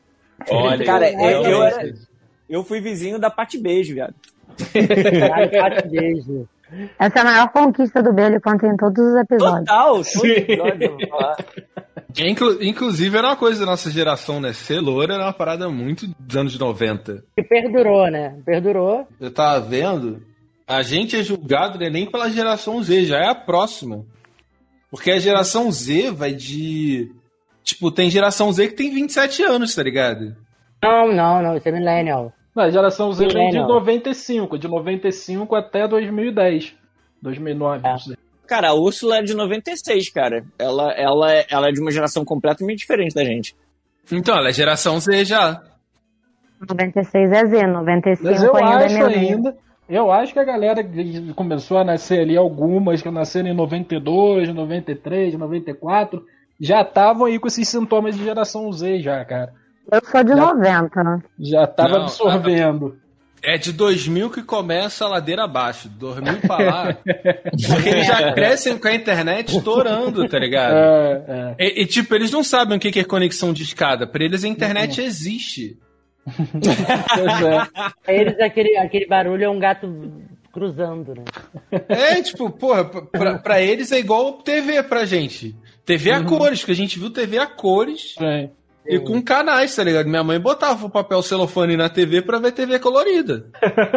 [SPEAKER 3] Olha,
[SPEAKER 4] Cara, eu, eu, era- eu fui vizinho da Pati Beijo, viado.
[SPEAKER 5] Ai, Pati beijo.
[SPEAKER 1] Essa é a maior conquista do Bailey conta em todos os episódios.
[SPEAKER 4] Total, episódio, falar.
[SPEAKER 3] Inclu- inclusive, era uma coisa da nossa geração, né? Ser loura era uma parada muito dos anos 90.
[SPEAKER 5] Que perdurou, né? Perdurou.
[SPEAKER 3] Eu tava vendo, a gente é julgado né, nem pela geração Z, já é a próxima. Porque a geração Z vai de. Tipo, tem geração Z que tem 27 anos, tá ligado?
[SPEAKER 5] Não, não, não. Isso é millennial.
[SPEAKER 2] Não, a geração Z vem de
[SPEAKER 5] Millennial.
[SPEAKER 2] 95, de 95 até 2010. 2009.
[SPEAKER 5] É.
[SPEAKER 2] não sei.
[SPEAKER 4] Cara, a Úrsula é de 96, cara. Ela, ela, é- ela é de uma geração completamente diferente da gente.
[SPEAKER 3] Então, ela é geração Z já.
[SPEAKER 1] 96 é Z, 95
[SPEAKER 2] Mas eu
[SPEAKER 1] ainda é
[SPEAKER 2] acho
[SPEAKER 1] milênio.
[SPEAKER 2] ainda. Eu acho que a galera que começou a nascer ali, algumas que nasceram em 92, 93, 94, já estavam aí com esses sintomas de geração Z já, cara.
[SPEAKER 1] Eu sou de
[SPEAKER 2] Já-
[SPEAKER 1] 90, né?
[SPEAKER 2] Já tava
[SPEAKER 3] Não,
[SPEAKER 2] absorvendo.
[SPEAKER 3] É de 2000 que começa a ladeira abaixo. 2000 pra lá. Porque eles já crescem com a internet estourando, tá ligado?
[SPEAKER 2] É, é.
[SPEAKER 3] E, e, tipo, eles não sabem o que é conexão de escada. Pra eles a internet existe.
[SPEAKER 2] Pois é.
[SPEAKER 5] Pra eles, aquele, aquele barulho é um gato cruzando, né?
[SPEAKER 3] É, tipo, porra, pra, pra eles é igual TV pra gente. TV a cores, que a gente viu TV a cores
[SPEAKER 2] É.
[SPEAKER 3] e com canais, tá ligado? Minha mãe botava o papel celofane na TV pra ver TV colorida.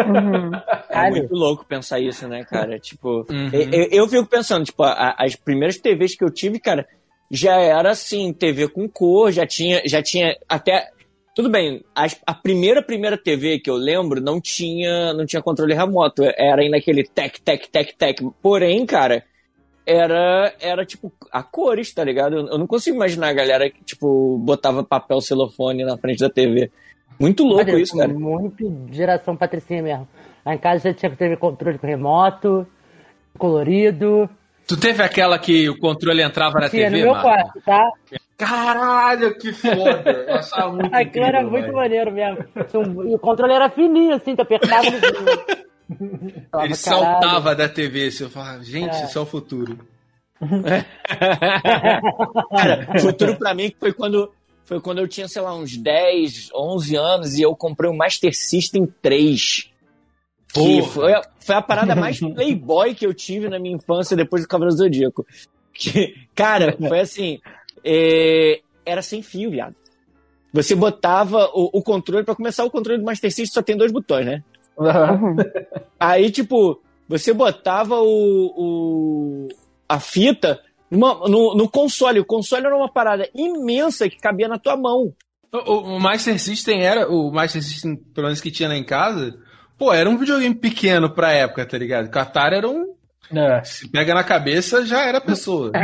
[SPEAKER 1] Uhum.
[SPEAKER 4] É muito louco pensar isso, né, cara? Tipo,
[SPEAKER 3] Uhum.
[SPEAKER 4] eu, eu- fico pensando, tipo, a- as primeiras TVs que eu tive, cara, já era assim, TV com cor, já tinha, já tinha até. Tudo bem, as- a primeira, primeira TV que eu lembro não tinha, não tinha controle remoto, era ainda aquele tec, tec, tec, tec. Porém, cara, era, era tipo, a cores, tá ligado? Eu não consigo imaginar a galera que, tipo, botava papel celofane na frente da TV. Muito louco isso, cara.
[SPEAKER 5] Muito geração patricinha mesmo. Lá em casa já tinha que ter controle com remoto, colorido.
[SPEAKER 3] Tu teve aquela que o controle entrava na
[SPEAKER 5] Tinha no
[SPEAKER 3] TV,
[SPEAKER 5] meu
[SPEAKER 3] Marco?
[SPEAKER 5] quarto, tá?
[SPEAKER 3] Caralho, que foda! Eu achava muito
[SPEAKER 5] Aquilo
[SPEAKER 3] incrível,
[SPEAKER 5] era muito
[SPEAKER 3] velho.
[SPEAKER 5] maneiro mesmo. E o controle era fininho, assim, tu apertava no. Falava,
[SPEAKER 3] Ele
[SPEAKER 5] "Caralho".
[SPEAKER 3] saltava da TV, assim, eu falava, gente,
[SPEAKER 5] É.
[SPEAKER 3] isso é o futuro.
[SPEAKER 4] Cara, futuro pra mim foi quando, foi quando eu tinha, sei lá, uns 10, 11 anos e eu comprei o Master System 3. Que foi a, foi a parada mais playboy que eu tive na minha infância depois do Cavaleiro do Zodíaco. Que, cara, foi assim, é, era sem fio, viado. Você botava o, o controle, pra começar o controle do Master System só tem dois botões, né?
[SPEAKER 1] Uhum.
[SPEAKER 4] Aí, tipo, você botava o, o- a fita numa- no, no console. O console era uma parada imensa que cabia na tua mão.
[SPEAKER 3] O, o- Master System era, o Master System, pelo menos que tinha lá em casa, pô, era um videogame pequeno pra época, tá ligado? O Atari era um.
[SPEAKER 2] É.
[SPEAKER 3] Se pega na cabeça, já era a pessoa.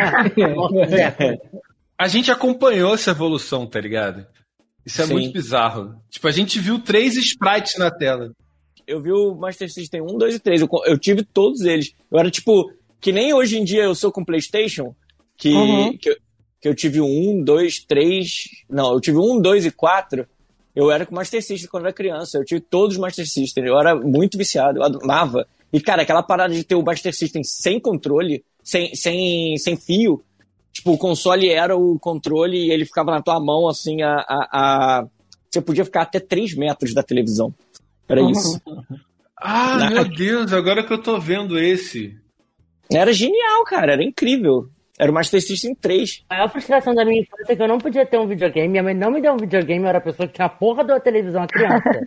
[SPEAKER 3] A gente acompanhou essa evolução, tá ligado? Isso é
[SPEAKER 4] Sim.
[SPEAKER 3] muito bizarro. Tipo, a gente viu três sprites na tela.
[SPEAKER 4] Eu vi o Master System 1, 2 e 3. Eu, eu tive todos eles. Eu era tipo, que nem hoje em dia eu sou com PlayStation, que,
[SPEAKER 1] Uhum.
[SPEAKER 4] que, eu, que eu tive 1, 2, 3. Não, eu tive 1, 2 e 4. Eu era com Master System quando era criança. Eu tive todos os Master System. Eu era muito viciado. Eu amava. E, cara, aquela parada de ter o Master System sem controle, sem, sem, sem fio. Tipo, o console era o controle e ele ficava na tua mão, assim, a. a, a- Você podia ficar até 3 metros da televisão. Era isso.
[SPEAKER 3] Ah,
[SPEAKER 4] Na-
[SPEAKER 3] meu Deus, agora que eu tô vendo esse.
[SPEAKER 4] Era genial, cara. Era incrível. Era o Master System 3.
[SPEAKER 5] A maior frustração da minha infância é que eu não podia ter um videogame. Minha mãe não me deu um videogame, eu era a pessoa que tinha a porra da televisão, a criança.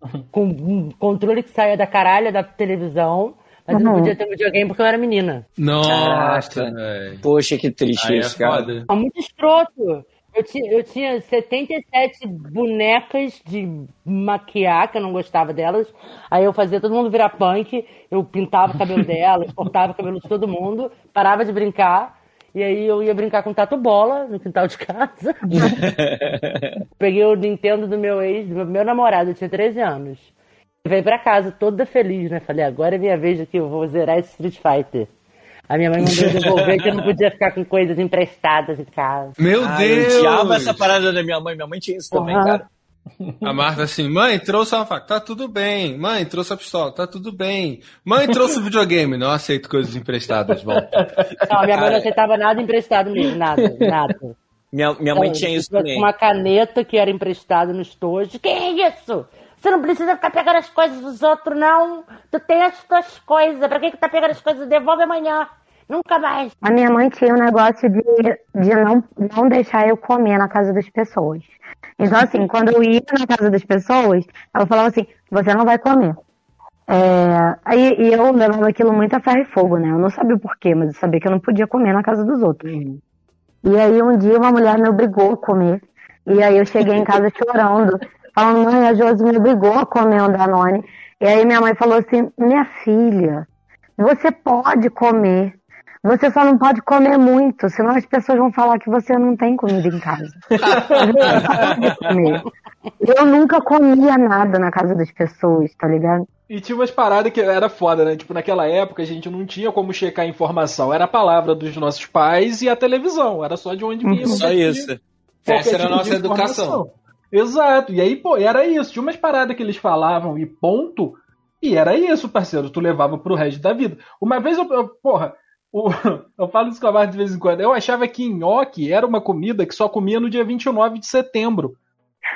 [SPEAKER 5] com um controle que saía da caralha da televisão, mas eu não
[SPEAKER 1] Uhum.
[SPEAKER 5] podia ter um videogame porque eu era menina.
[SPEAKER 3] Nossa.
[SPEAKER 4] Poxa, que triste
[SPEAKER 3] Aí é
[SPEAKER 4] isso, cara.
[SPEAKER 3] foda.
[SPEAKER 5] É muito escroto. Eu tinha, eu tinha 77 bonecas de maquiar, que eu não gostava delas. Aí eu fazia todo mundo virar punk, eu pintava o cabelo delas, cortava o cabelo de todo mundo, parava de brincar. E aí eu ia brincar com tatu bola no quintal de casa. Peguei o Nintendo do meu ex, do meu, namorado, eu tinha 13 anos. Veio pra casa toda feliz, né? Falei, agora é minha vez aqui, eu vou zerar esse Street Fighter. A minha mãe mandou devolver que eu não podia ficar com coisas emprestadas em casa.
[SPEAKER 3] Meu
[SPEAKER 4] Ah,
[SPEAKER 3] Deus!
[SPEAKER 4] eu odiava essa parada da minha mãe. Minha mãe tinha isso também,
[SPEAKER 5] Aham.
[SPEAKER 4] cara.
[SPEAKER 3] A Marta assim, mãe, trouxe uma faca, tá tudo bem. Mãe, trouxe a pistola, tá tudo bem. Mãe, trouxe o videogame, não aceito coisas emprestadas, volta.
[SPEAKER 5] Não, minha mãe não aceitava nada emprestado mesmo, nada, nada.
[SPEAKER 4] Minha, minha mãe tinha isso também.
[SPEAKER 5] Uma caneta que era emprestada no estojo. Que é isso? Você não precisa ficar pegando as coisas dos outros, não. Tu tem as tuas coisas. Pra que, que tá pegando as coisas? Devolve amanhã. Nunca mais.
[SPEAKER 1] A minha mãe tinha um negócio de, de não, não deixar eu comer na casa das pessoas. Então, assim, quando eu ia na casa das pessoas, ela falava assim: você não vai comer. É, aí e eu levava aquilo muito a ferro e fogo, né? Eu não sabia o porquê, mas eu sabia que eu não podia comer na casa dos outros. E aí um dia uma mulher me obrigou a comer. E aí eu cheguei em casa chorando, falando, mãe, a Josi me obrigou a comer um Danone. E aí minha mãe falou assim, minha filha, você pode comer. Você só não pode comer muito, senão as pessoas vão falar que você não tem comida em casa. Eu nunca comia nada na casa das pessoas, tá ligado?
[SPEAKER 2] E tinha umas paradas que era foda, né? Tipo, naquela época a gente não tinha como checar a informação. Era a palavra dos nossos pais e a televisão. Era só de onde vinha.
[SPEAKER 3] Só isso. Essa era a tipo nossa educação.
[SPEAKER 2] Exato. E aí, pô, era isso. Tinha umas paradas que eles falavam e ponto. E era isso, parceiro. Tu levava pro resto da vida. Uma vez eu, eu porra, o, eu falo isso com a Marta de vez em quando. Eu achava que nhoque era uma comida que só comia no dia 29 de setembro.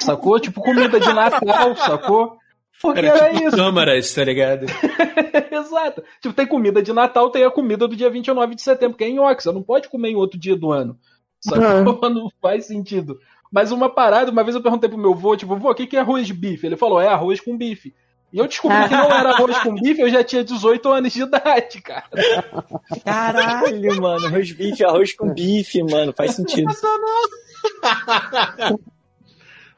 [SPEAKER 2] Sacou? Tipo comida de Natal, sacou?
[SPEAKER 3] Porque era, era tipo isso. câmaras, tá ligado?
[SPEAKER 2] Exato. Tipo, tem comida de Natal, tem a comida do dia 29 de setembro, que é nhoque. Você não pode comer em outro dia do ano. Sacou? Uhum. Não faz sentido. Mas uma parada, uma vez eu perguntei pro meu avô, tipo, vô, o que, que é arroz de bife? Ele falou, é arroz com bife. E eu descobri que não era arroz com bife, eu já tinha 18 anos de idade, cara.
[SPEAKER 4] Caralho, mano, arroz bife, arroz com bife, mano, faz sentido.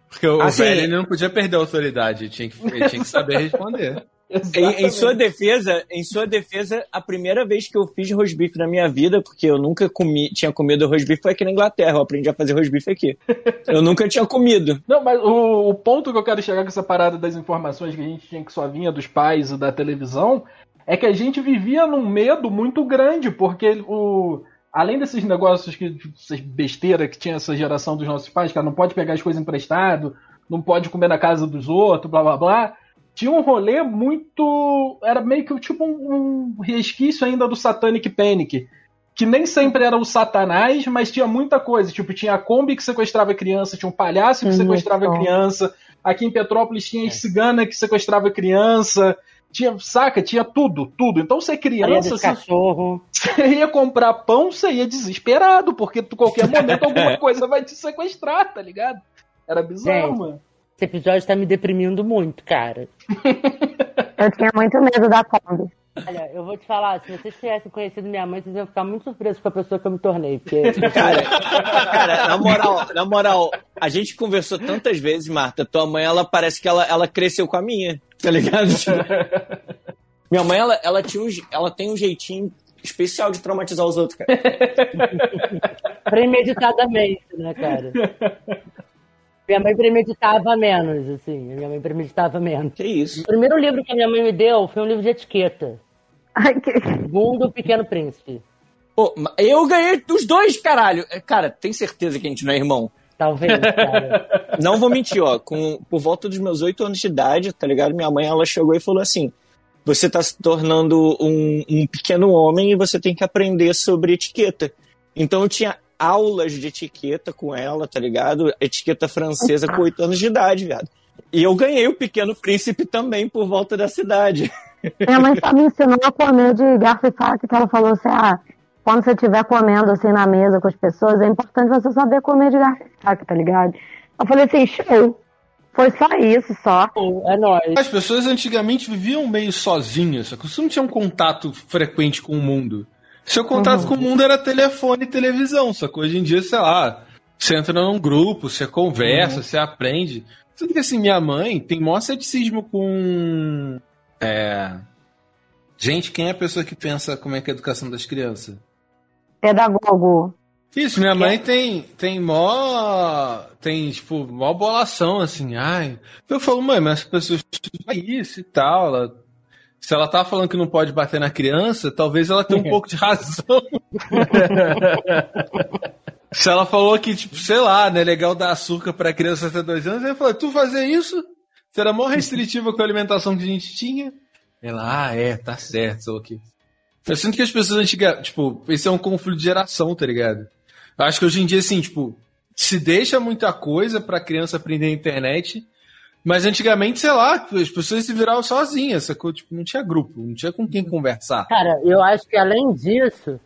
[SPEAKER 3] Porque o assim, velho ele não podia perder a autoridade, tinha que, ele tinha que saber responder.
[SPEAKER 4] Em, em, sua defesa, em sua defesa, a primeira vez que eu fiz rosbife na minha vida, porque eu nunca comi, tinha comido rosbife foi aqui na Inglaterra. Eu aprendi a fazer rosbife aqui. Eu nunca tinha comido.
[SPEAKER 2] Não, mas o, o, ponto que eu quero chegar com essa parada das informações que a gente tinha que só vinha dos pais e da televisão é que a gente vivia num medo muito grande, porque o além desses negócios que essas besteira que tinha essa geração dos nossos pais, que não pode pegar as coisas emprestado, não pode comer na casa dos outros, blá blá blá tinha um rolê muito. Era meio que tipo um, um resquício ainda do Satanic Panic. Que nem sempre era o Satanás, mas tinha muita coisa. Tipo, tinha a Kombi que sequestrava criança, tinha um palhaço que sequestrava criança. Aqui em Petrópolis tinha a cigana que sequestrava criança. Tinha, saca? Tinha tudo, tudo. Então você criança.
[SPEAKER 5] Você, cachorro.
[SPEAKER 2] você ia comprar pão, você ia desesperado, porque qualquer momento alguma coisa vai te sequestrar, tá ligado? Era bizarro, Gente, mano.
[SPEAKER 5] Esse episódio tá me deprimindo muito, cara.
[SPEAKER 1] Eu tinha muito medo da Kombi.
[SPEAKER 5] Olha, eu vou te falar, se vocês tivessem conhecido minha mãe, vocês iam ficar muito surpresos com a pessoa que eu me tornei. Porque...
[SPEAKER 4] Cara, cara, na moral, na moral, a gente conversou tantas vezes, Marta. Tua mãe, ela parece que ela, ela cresceu com a minha, tá ligado? minha mãe, ela, ela, tinha um, ela tem um jeitinho especial de traumatizar os outros, cara.
[SPEAKER 5] Premeditadamente, né, cara? Minha mãe premeditava menos, assim. Minha mãe premeditava menos.
[SPEAKER 4] Que isso?
[SPEAKER 5] O primeiro livro que a minha mãe me deu foi um livro de etiqueta. Ai, que... Mundo Pequeno Príncipe.
[SPEAKER 4] Pô, eu ganhei dos dois, caralho. É, cara, tem certeza que a gente não é irmão?
[SPEAKER 5] Talvez, cara.
[SPEAKER 4] não vou mentir, ó. Com, por volta dos meus oito anos de idade, tá ligado? Minha mãe, ela chegou e falou assim... Você tá se tornando um, um pequeno homem e você tem que aprender sobre etiqueta. Então eu tinha aulas de etiqueta com ela, tá ligado? Etiqueta francesa com oito anos de idade, viado. E eu ganhei o Pequeno Príncipe também por volta da cidade.
[SPEAKER 1] Minha mãe só me ensinou a comer de garfo e faca, que ela falou assim, ah, quando você estiver comendo assim na mesa com as pessoas, é importante você saber comer de garfo e faca, tá ligado? Eu falei assim, show. Foi só isso, só.
[SPEAKER 5] É nóis.
[SPEAKER 3] As pessoas antigamente viviam meio sozinhas, só que você não tinha um contato frequente com o mundo. Seu contato uhum. com o mundo era telefone e televisão, só que hoje em dia, sei lá, você entra num grupo, você conversa, uhum. você aprende. Tudo que assim, minha mãe tem maior ceticismo com. É. Gente, quem é a pessoa que pensa como é que é a educação das crianças?
[SPEAKER 1] Pedagogo.
[SPEAKER 3] Isso, minha mãe tem, tem mó. Tem, tipo, mó bolação, assim, ai. Eu falo, mãe, mas as pessoas isso e tal, ela se ela tá falando que não pode bater na criança, talvez ela tenha um pouco de razão. Se ela falou que, tipo, sei lá, não é legal dar açúcar pra criança até dois anos, eu falei, tu fazer isso? Você era mó restritiva com a alimentação que a gente tinha? Ela, ah, é, tá certo, sei lá o quê. Eu sinto que as pessoas antigas, tipo, esse é um conflito de geração, tá ligado? Eu acho que hoje em dia, assim, tipo, se deixa muita coisa pra criança aprender a internet, mas antigamente, sei lá, as pessoas se viravam sozinhas, sacou? Tipo, não tinha grupo, não tinha com quem conversar.
[SPEAKER 5] Cara, eu acho que além disso,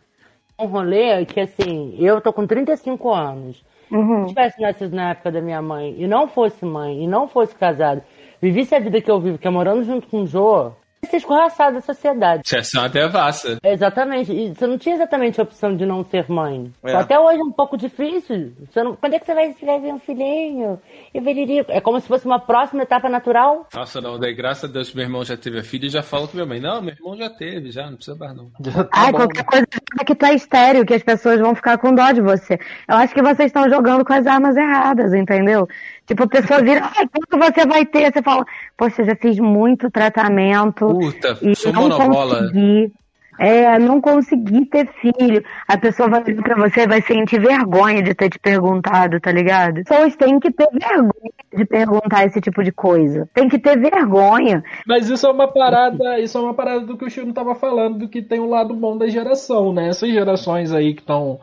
[SPEAKER 5] um rolê que assim, eu tô com 35 anos.
[SPEAKER 1] Uhum.
[SPEAKER 5] Se eu tivesse nascido na época da minha mãe e não fosse mãe e não fosse casado, vivisse a vida que eu vivo, que é morando junto com o Jô, ia ser escorraçado da sociedade.
[SPEAKER 3] Tinha sido uma devassa.
[SPEAKER 5] Exatamente. E você não tinha exatamente a opção de não ser mãe.
[SPEAKER 4] É.
[SPEAKER 5] Até hoje é um pouco difícil. Você não... Quando é que você vai, vai ver um filhinho? E veririco? É como se fosse uma próxima etapa natural.
[SPEAKER 3] Nossa, não, daí graças a Deus meu irmão já teve a filha e já falo com minha mãe. Não, meu irmão já teve, já, não precisa mais não.
[SPEAKER 2] Tá
[SPEAKER 1] Ai,
[SPEAKER 2] bom,
[SPEAKER 1] qualquer coisa é que tu é estéreo, que as pessoas vão ficar com dó de você. Eu acho que vocês estão jogando com as armas erradas, entendeu? Tipo, a pessoa vira, ai, quanto você vai ter? Você fala, poxa, já fiz muito tratamento
[SPEAKER 3] Puta,
[SPEAKER 1] e
[SPEAKER 3] sou
[SPEAKER 1] não
[SPEAKER 3] monobola.
[SPEAKER 1] consegui. É, não consegui ter filho. A pessoa vai vir pra você e vai sentir vergonha de ter te perguntado, tá ligado? Pessoas têm que ter vergonha de perguntar esse tipo de coisa. Tem que ter vergonha.
[SPEAKER 2] Mas isso é uma parada, isso é uma parada do que o Chino tava falando, do que tem um lado bom da geração, né? Essas gerações aí que estão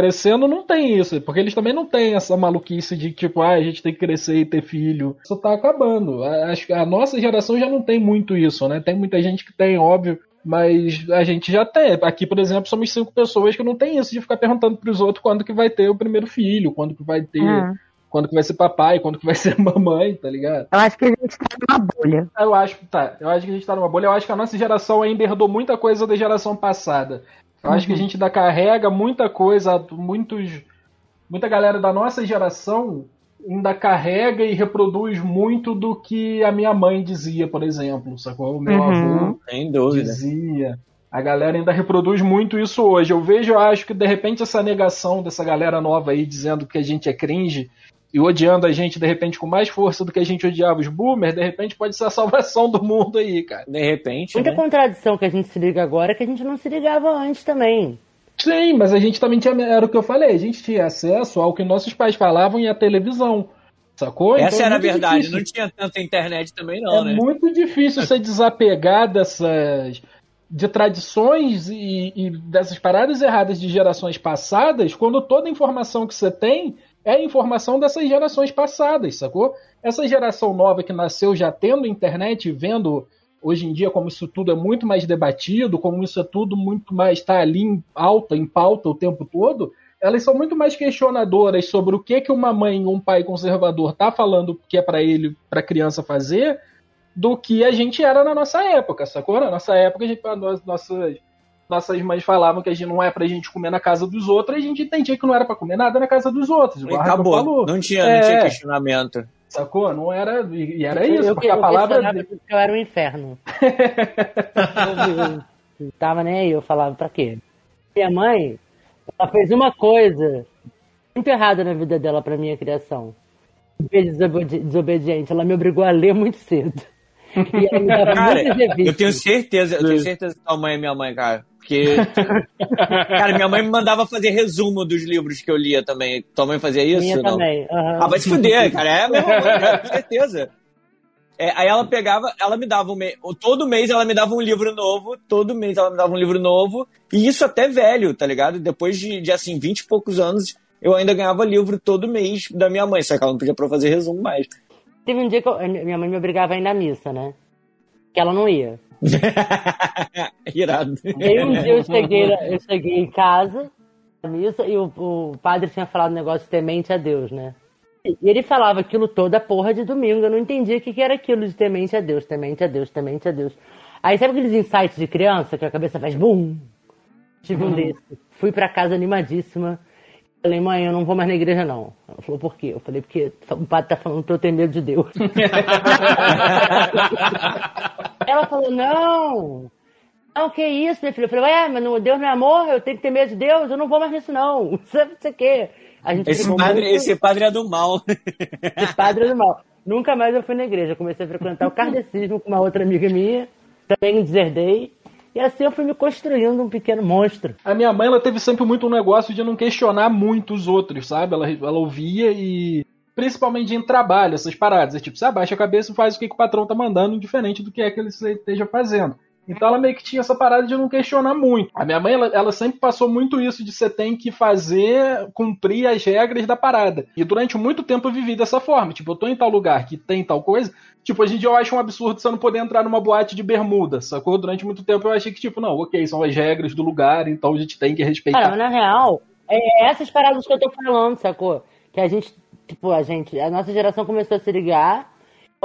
[SPEAKER 2] crescendo não tem isso, porque eles também não têm essa maluquice de tipo, ah, a gente tem que crescer e ter filho. Isso tá acabando. A- Acho que a nossa geração já não tem muito isso, né? Tem muita gente que tem, óbvio, mas a gente já tem. Aqui, por exemplo, somos cinco pessoas que não tem isso de ficar perguntando pros outros quando que vai ter o primeiro filho, quando que vai ter,
[SPEAKER 1] Hum.
[SPEAKER 2] quando que vai ser papai, quando que vai ser mamãe, tá ligado?
[SPEAKER 1] Eu acho que a gente tá numa bolha.
[SPEAKER 2] Eu acho que tá. Eu acho que a gente tá numa bolha. Eu acho que a nossa geração ainda herdou muita coisa da geração passada. Eu acho que a gente ainda carrega muita coisa, muitos. Muita galera da nossa geração ainda carrega e reproduz muito do que a minha mãe dizia, por exemplo, sacou? O meu
[SPEAKER 1] Uhum.
[SPEAKER 2] avô
[SPEAKER 4] Sem dúvida.
[SPEAKER 2] dizia. A galera ainda reproduz muito isso hoje. Eu vejo, eu acho que de repente essa negação dessa galera nova aí dizendo que a gente é cringe e odiando a gente de repente com mais força do que a gente odiava os boomers, de repente pode ser a salvação do mundo aí, cara.
[SPEAKER 4] De repente,
[SPEAKER 5] Muita
[SPEAKER 4] né?
[SPEAKER 5] contradição que a gente se liga agora que a gente não se ligava antes também.
[SPEAKER 2] Sim, mas a gente também tinha, era o que eu falei, a gente tinha acesso ao que nossos pais falavam e a televisão. Sacou?
[SPEAKER 4] Essa
[SPEAKER 2] Então é
[SPEAKER 4] era a verdade.
[SPEAKER 2] difícil.
[SPEAKER 4] Não tinha tanta internet também, não,
[SPEAKER 2] é
[SPEAKER 4] né?
[SPEAKER 2] muito difícil você desapegar dessas de tradições e, e dessas paradas erradas de gerações passadas, quando toda a informação que você tem é a informação dessas gerações passadas, sacou? Essa geração nova que nasceu já tendo internet vendo hoje em dia como isso tudo é muito mais debatido, como isso é tudo muito mais está ali em alta, em pauta o tempo todo, elas são muito mais questionadoras sobre o que que uma mãe ou um pai conservador tá falando que é para ele, para criança fazer, do que a gente era na nossa época, sacou? Na nossa época, a gente, nossas, nossas mães falavam que a gente não é pra gente comer na casa dos outros, e a gente entendia que não era pra comer nada na casa dos outros.
[SPEAKER 4] E acabou.
[SPEAKER 2] falou.
[SPEAKER 4] Não tinha,
[SPEAKER 2] É.
[SPEAKER 4] não tinha questionamento.
[SPEAKER 2] Sacou? Não era. E e era
[SPEAKER 5] Eu-
[SPEAKER 2] isso,
[SPEAKER 5] eu,
[SPEAKER 2] porque
[SPEAKER 5] eu
[SPEAKER 2] a palavra.
[SPEAKER 5] porque eu era um inferno. eu, eu tava nem aí, eu falava, pra quê? Minha mãe, ela fez uma coisa muito errada na vida dela pra minha criação. Desobedi- desobediente, ela me obrigou a ler muito cedo. E ela me dava
[SPEAKER 4] Cara, eu tenho certeza, eu tenho certeza que tua mãe é minha mãe, cara. Porque, cara, minha mãe me mandava fazer resumo dos livros que eu lia também. Tua mãe fazia isso?
[SPEAKER 5] Minha
[SPEAKER 4] não?
[SPEAKER 5] também. aham.
[SPEAKER 4] Ah, vai se fuder, cara. É a mesma mãe, cara, com certeza. É, aí ela pegava, ela me dava um mês. Todo mês ela me dava um livro novo. Todo mês ela me dava um livro novo. E isso até velho, tá ligado? Depois de, de assim, 20 e poucos anos, eu ainda ganhava livro todo mês da minha mãe. Só que ela não podia pra eu fazer resumo mais.
[SPEAKER 5] Teve um dia que eu- minha mãe me obrigava a ir na missa, né? Que ela não ia.
[SPEAKER 4] Irado.
[SPEAKER 5] E um dia eu cheguei, eu cheguei em casa, na missa, e o, o padre tinha falado um negócio temente a Deus, né? E ele falava aquilo toda porra de domingo. Eu não entendia o que, que era aquilo de temente a Deus, temente a Deus, temente a Deus. Aí sabe aqueles insights de criança que a cabeça faz bum? Tive um desse. Fui pra casa animadíssima. Falei, mãe, eu não vou mais na igreja, não. Ela falou, por quê? Eu falei, porque o padre tá falando pra eu ter medo de Deus. Ela falou, não. Não, que isso, minha filha? Eu falei, ué, mas não- Deus não é amor, eu tenho que ter medo de Deus, eu não vou mais nisso, não. Sabe o que? A gente
[SPEAKER 4] Esse padre,
[SPEAKER 5] muito.
[SPEAKER 4] esse padre é do mal.
[SPEAKER 5] Esse padre do mal. Nunca mais eu fui na igreja. Eu comecei a frequentar o kardecismo com uma outra amiga minha. Também deserdei. E assim eu fui me construindo um pequeno monstro.
[SPEAKER 2] A minha mãe, ela teve sempre muito um negócio de não questionar muito os outros, sabe? Ela, ela ouvia e. Principalmente em trabalho, essas paradas. É tipo, você abaixa a cabeça e faz o que, que o patrão tá mandando, diferente do que é que ele esteja fazendo. Então ela meio que tinha essa parada de não questionar muito. A minha mãe, ela, ela, sempre passou muito isso de você tem que fazer, cumprir as regras da parada. E durante muito tempo eu vivi dessa forma. Tipo, eu tô em tal lugar que tem tal coisa. Tipo, hoje em dia eu acho um absurdo você não poder entrar numa boate de bermuda, sacou? Durante muito tempo eu achei que, tipo, não, ok, são as regras do lugar, então a gente tem que respeitar.
[SPEAKER 5] Cara, na real, é essas paradas que eu tô falando, sacou? Que a gente, tipo, a gente, a nossa geração começou a se ligar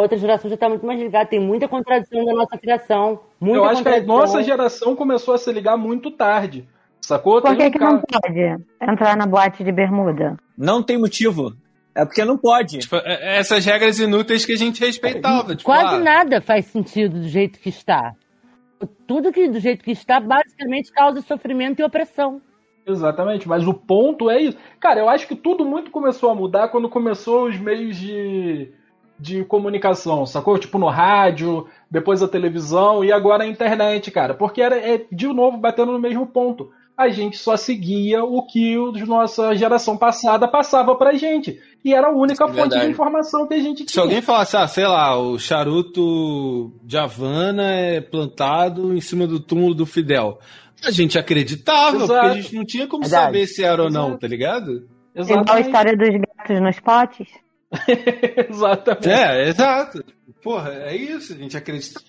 [SPEAKER 5] a outra geração já está muito mais ligada. Tem muita contradição da nossa criação. Muita
[SPEAKER 2] Eu acho que a nossa geração começou a se ligar muito tarde. Sacou?
[SPEAKER 1] Por que, um que não pode entrar na boate de bermuda?
[SPEAKER 4] Não tem motivo. É porque não pode.
[SPEAKER 3] Tipo, é, é essas regras inúteis que a gente respeitava. Tipo,
[SPEAKER 5] Quase ah, nada faz sentido do jeito que está. Tudo que do jeito que está basicamente causa sofrimento e opressão.
[SPEAKER 2] Exatamente, mas o ponto é isso. Cara, eu acho que tudo muito começou a mudar quando começou os meios de de comunicação, sacou? Tipo no rádio, depois a televisão e agora a internet, cara. Porque era, é, de novo, batendo no mesmo ponto. A gente só seguia o que a nossa geração passada passava pra gente. E era a única fonte de informação que a gente tinha.
[SPEAKER 3] Se alguém falasse, ah, sei lá, o charuto de Havana é plantado em cima do túmulo do Fidel. A gente acreditava, Exato. porque a gente não tinha como verdade. saber se era ou não, tá ligado?
[SPEAKER 1] Exatamente. Igual a história dos gatos nos potes.
[SPEAKER 2] Exatamente.
[SPEAKER 3] É, exato. Porra, é isso, a gente acredita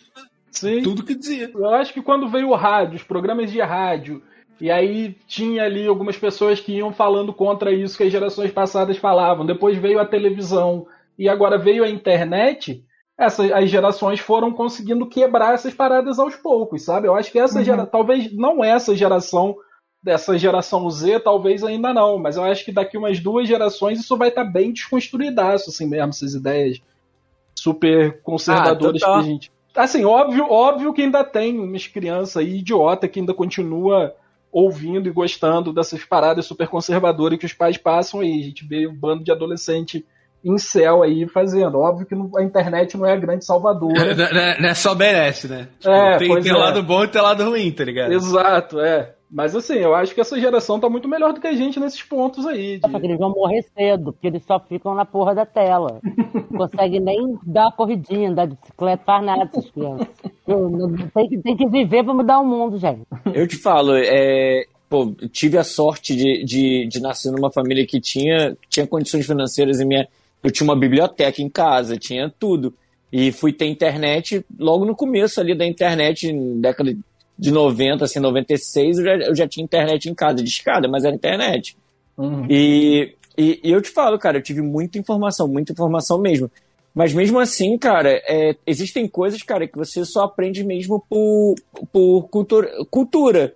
[SPEAKER 3] Sim. tudo que dizia.
[SPEAKER 2] Eu acho que quando veio o rádio, os programas de rádio, e aí tinha ali algumas pessoas que iam falando contra isso que as gerações passadas falavam. Depois veio a televisão e agora veio a internet. Essas, as gerações foram conseguindo quebrar essas paradas aos poucos, sabe? Eu acho que essa uhum. geração, talvez não essa geração dessa geração Z, talvez ainda não, mas eu acho que daqui umas duas gerações isso vai estar tá bem desconstruídaço, assim mesmo, essas ideias super conservadoras ah, que a gente. Assim, óbvio, óbvio que ainda tem umas crianças aí idiota que ainda continua ouvindo e gostando dessas paradas super conservadoras que os pais passam aí. A gente vê um bando de adolescente em céu aí fazendo. Óbvio que a internet não é a grande salvadora.
[SPEAKER 3] não, é, não é só merece, né? Tipo, é, tem, tem é. lado bom e tem lado ruim, tá ligado?
[SPEAKER 2] Exato, é. Mas assim, eu acho que essa geração tá muito melhor do que a gente nesses pontos aí.
[SPEAKER 5] De... Só que eles vão morrer cedo, porque eles só ficam na porra da tela. Não conseguem nem dar uma corridinha, andar de bicicleta, faz nada essas crianças. Tem que, tem que viver pra mudar o mundo, gente.
[SPEAKER 4] Eu te falo, é, pô, tive a sorte de, de, de nascer numa família que tinha, tinha condições financeiras e minha. Eu tinha uma biblioteca em casa, tinha tudo. E fui ter internet logo no começo ali da internet, década de 90, assim, 96, eu já, eu já tinha internet em casa, de escada, mas era internet. Uhum. E, e, e, eu te falo, cara, eu tive muita informação, muita informação mesmo. Mas mesmo assim, cara, é, existem coisas, cara, que você só aprende mesmo por, por cultura, cultura.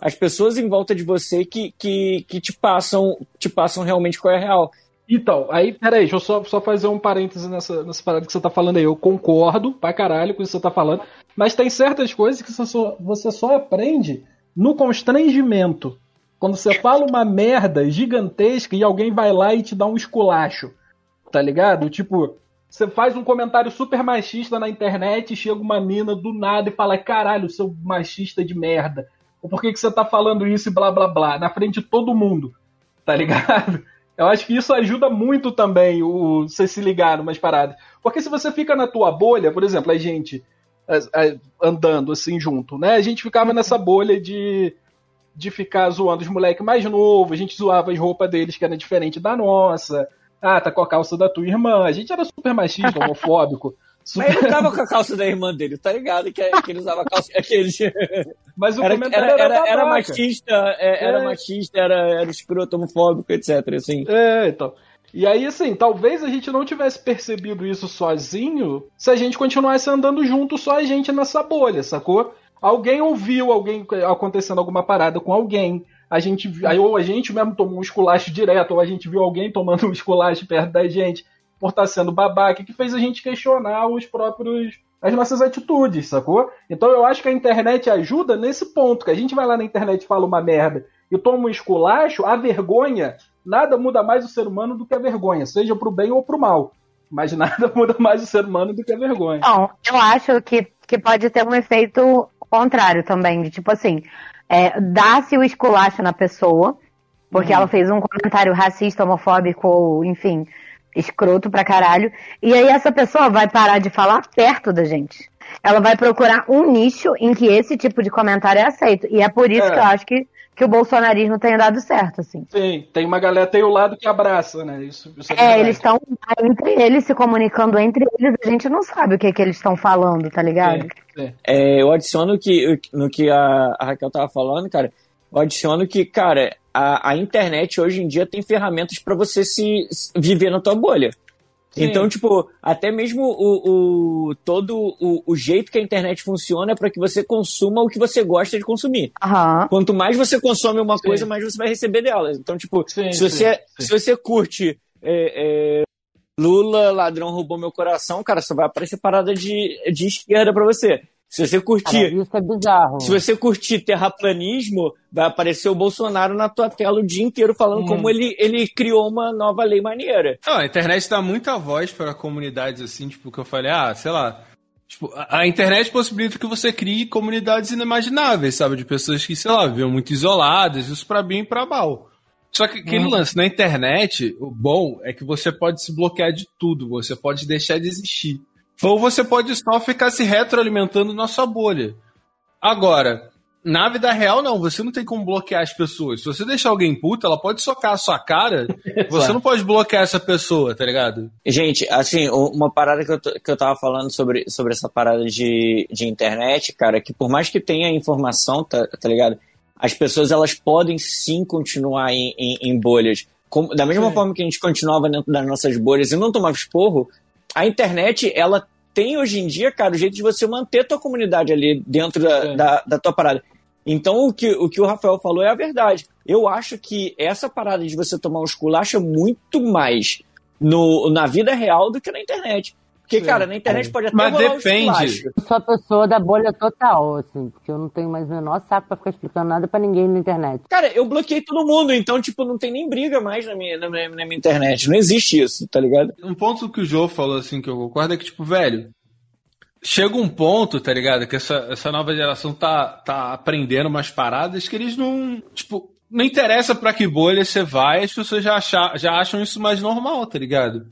[SPEAKER 4] As pessoas em volta de você que, que, que te passam te passam realmente qual é a real.
[SPEAKER 2] Então, aí, peraí, deixa eu só, só fazer um parêntese nessa, nessa parada que você tá falando aí. Eu concordo pra caralho com o que você tá falando, mas tem certas coisas que você só, você só aprende no constrangimento. Quando você fala uma merda gigantesca e alguém vai lá e te dá um esculacho, tá ligado? Tipo, você faz um comentário super machista na internet e chega uma mina do nada e fala: caralho, seu machista de merda. Por que, que você tá falando isso e blá blá blá, na frente de todo mundo, tá ligado? Eu acho que isso ajuda muito também o você se ligar numas paradas. Porque se você fica na tua bolha, por exemplo, a gente andando assim junto, né? A gente ficava nessa bolha de, de ficar zoando os moleques mais novos, a gente zoava as roupas deles que era diferente da nossa. Ah, tá com a calça da tua irmã. A gente era super machista, homofóbico.
[SPEAKER 4] Super... Mas ele tava com a calça da irmã dele, tá ligado? Que, que ele usava a calça. Aqueles...
[SPEAKER 2] Mas o
[SPEAKER 4] era,
[SPEAKER 2] comentário
[SPEAKER 4] era, era, era machista, é, era é. machista, era, era escroto, homofóbico, etc. Assim.
[SPEAKER 2] É, então. E aí, assim, talvez a gente não tivesse percebido isso sozinho se a gente continuasse andando junto só a gente nessa bolha, sacou? Alguém ouviu alguém acontecendo alguma parada com alguém. A gente, aí, ou a gente mesmo tomou um esculacho direto, ou a gente viu alguém tomando um esculacho perto da gente por estar sendo babaca, que fez a gente questionar os próprios as nossas atitudes, sacou? Então eu acho que a internet ajuda nesse ponto, que a gente vai lá na internet e fala uma merda e toma um esculacho, a vergonha, nada muda mais o ser humano do que a vergonha, seja pro bem ou pro mal. Mas nada muda mais o ser humano do que a vergonha.
[SPEAKER 1] Bom, eu acho que, que pode ter um efeito contrário também, de tipo assim, é, dá-se o esculacho na pessoa, porque uhum. ela fez um comentário racista, homofóbico, ou, enfim, escroto pra caralho. E aí essa pessoa vai parar de falar perto da gente. Ela vai procurar um nicho em que esse tipo de comentário é aceito. E é por isso é. que eu acho que, que o bolsonarismo tenha dado certo, assim.
[SPEAKER 2] Sim, tem uma galera, tem o lado que abraça, né? Isso, isso
[SPEAKER 1] é, é eles estão entre eles, se comunicando entre eles, a gente não sabe o que, que eles estão falando, tá ligado? Sim,
[SPEAKER 4] sim. É, eu adiciono que, no que a, a Raquel tava falando, cara, adiciono que, cara, a, a internet hoje em dia tem ferramentas para você se, se, viver na tua bolha. Sim. Então, tipo, até mesmo o, o todo o, o, jeito que a internet funciona é para que você consuma o que você gosta de consumir.
[SPEAKER 1] Uhum.
[SPEAKER 4] Quanto mais você consome uma sim. coisa, mais você vai receber dela. Então, tipo, sim, se, você, se você curte é, é, Lula, ladrão roubou meu coração, cara, só vai aparecer parada de, de esquerda para você. Se você curtir.
[SPEAKER 5] Cara, isso é bizarro.
[SPEAKER 4] Se você curtir terraplanismo, vai aparecer o Bolsonaro na tua tela o dia inteiro falando hum. como ele, ele criou uma nova lei maneira.
[SPEAKER 3] Não, a internet dá muita voz para comunidades assim, tipo, que eu falei, ah, sei lá. Tipo, a internet possibilita que você crie comunidades inimagináveis, sabe? De pessoas que, sei lá, vivem muito isoladas, isso para bem e pra mal. Só que aquele hum. lance na internet, o bom é que você pode se bloquear de tudo, você pode deixar de existir. Ou você pode só ficar se retroalimentando na sua bolha. Agora, na vida real, não. Você não tem como bloquear as pessoas. Se você deixar alguém puta, ela pode socar a sua cara. você não pode bloquear essa pessoa, tá ligado?
[SPEAKER 4] Gente, assim, uma parada que eu, que eu tava falando sobre, sobre essa parada de, de internet, cara, que por mais que tenha informação, tá, tá ligado? As pessoas, elas podem sim continuar em, em, em bolhas. Como, da mesma forma que a gente continuava dentro das nossas bolhas e não tomava esporro, a internet, ela tem hoje em dia, cara, o jeito de você manter a tua comunidade ali dentro da, da, da, tua parada. Então, o que, o que o Rafael falou é a verdade. Eu acho que essa parada de você tomar um esculacho é muito mais no, na vida real do que na internet. Porque, Sim. cara, na internet pode até
[SPEAKER 3] Mas depende.
[SPEAKER 5] Eu sou a pessoa da bolha total, assim, porque eu não tenho mais o menor saco pra ficar explicando nada pra ninguém na internet.
[SPEAKER 4] Cara, eu bloqueei todo mundo, então, tipo, não tem nem briga mais na minha, na minha, na minha internet. Não existe isso, tá ligado?
[SPEAKER 3] Um ponto que o Joe falou, assim, que eu concordo é que, tipo, velho, chega um ponto, tá ligado? Que essa, essa nova geração tá, tá aprendendo umas paradas que eles não. Tipo, não interessa pra que bolha você vai, as pessoas já, achar, já acham isso mais normal, tá ligado?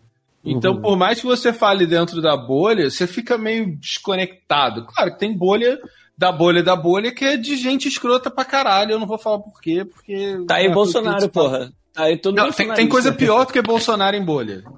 [SPEAKER 3] Então, uhum. por mais que você fale dentro da bolha, você fica meio desconectado. Claro que tem bolha da bolha da bolha que é de gente escrota pra caralho. Eu não vou falar por quê, porque.
[SPEAKER 4] Tá aí é Bolsonaro, porra. Tá aí todo
[SPEAKER 3] não, tem, tem coisa pior do que Bolsonaro em bolha.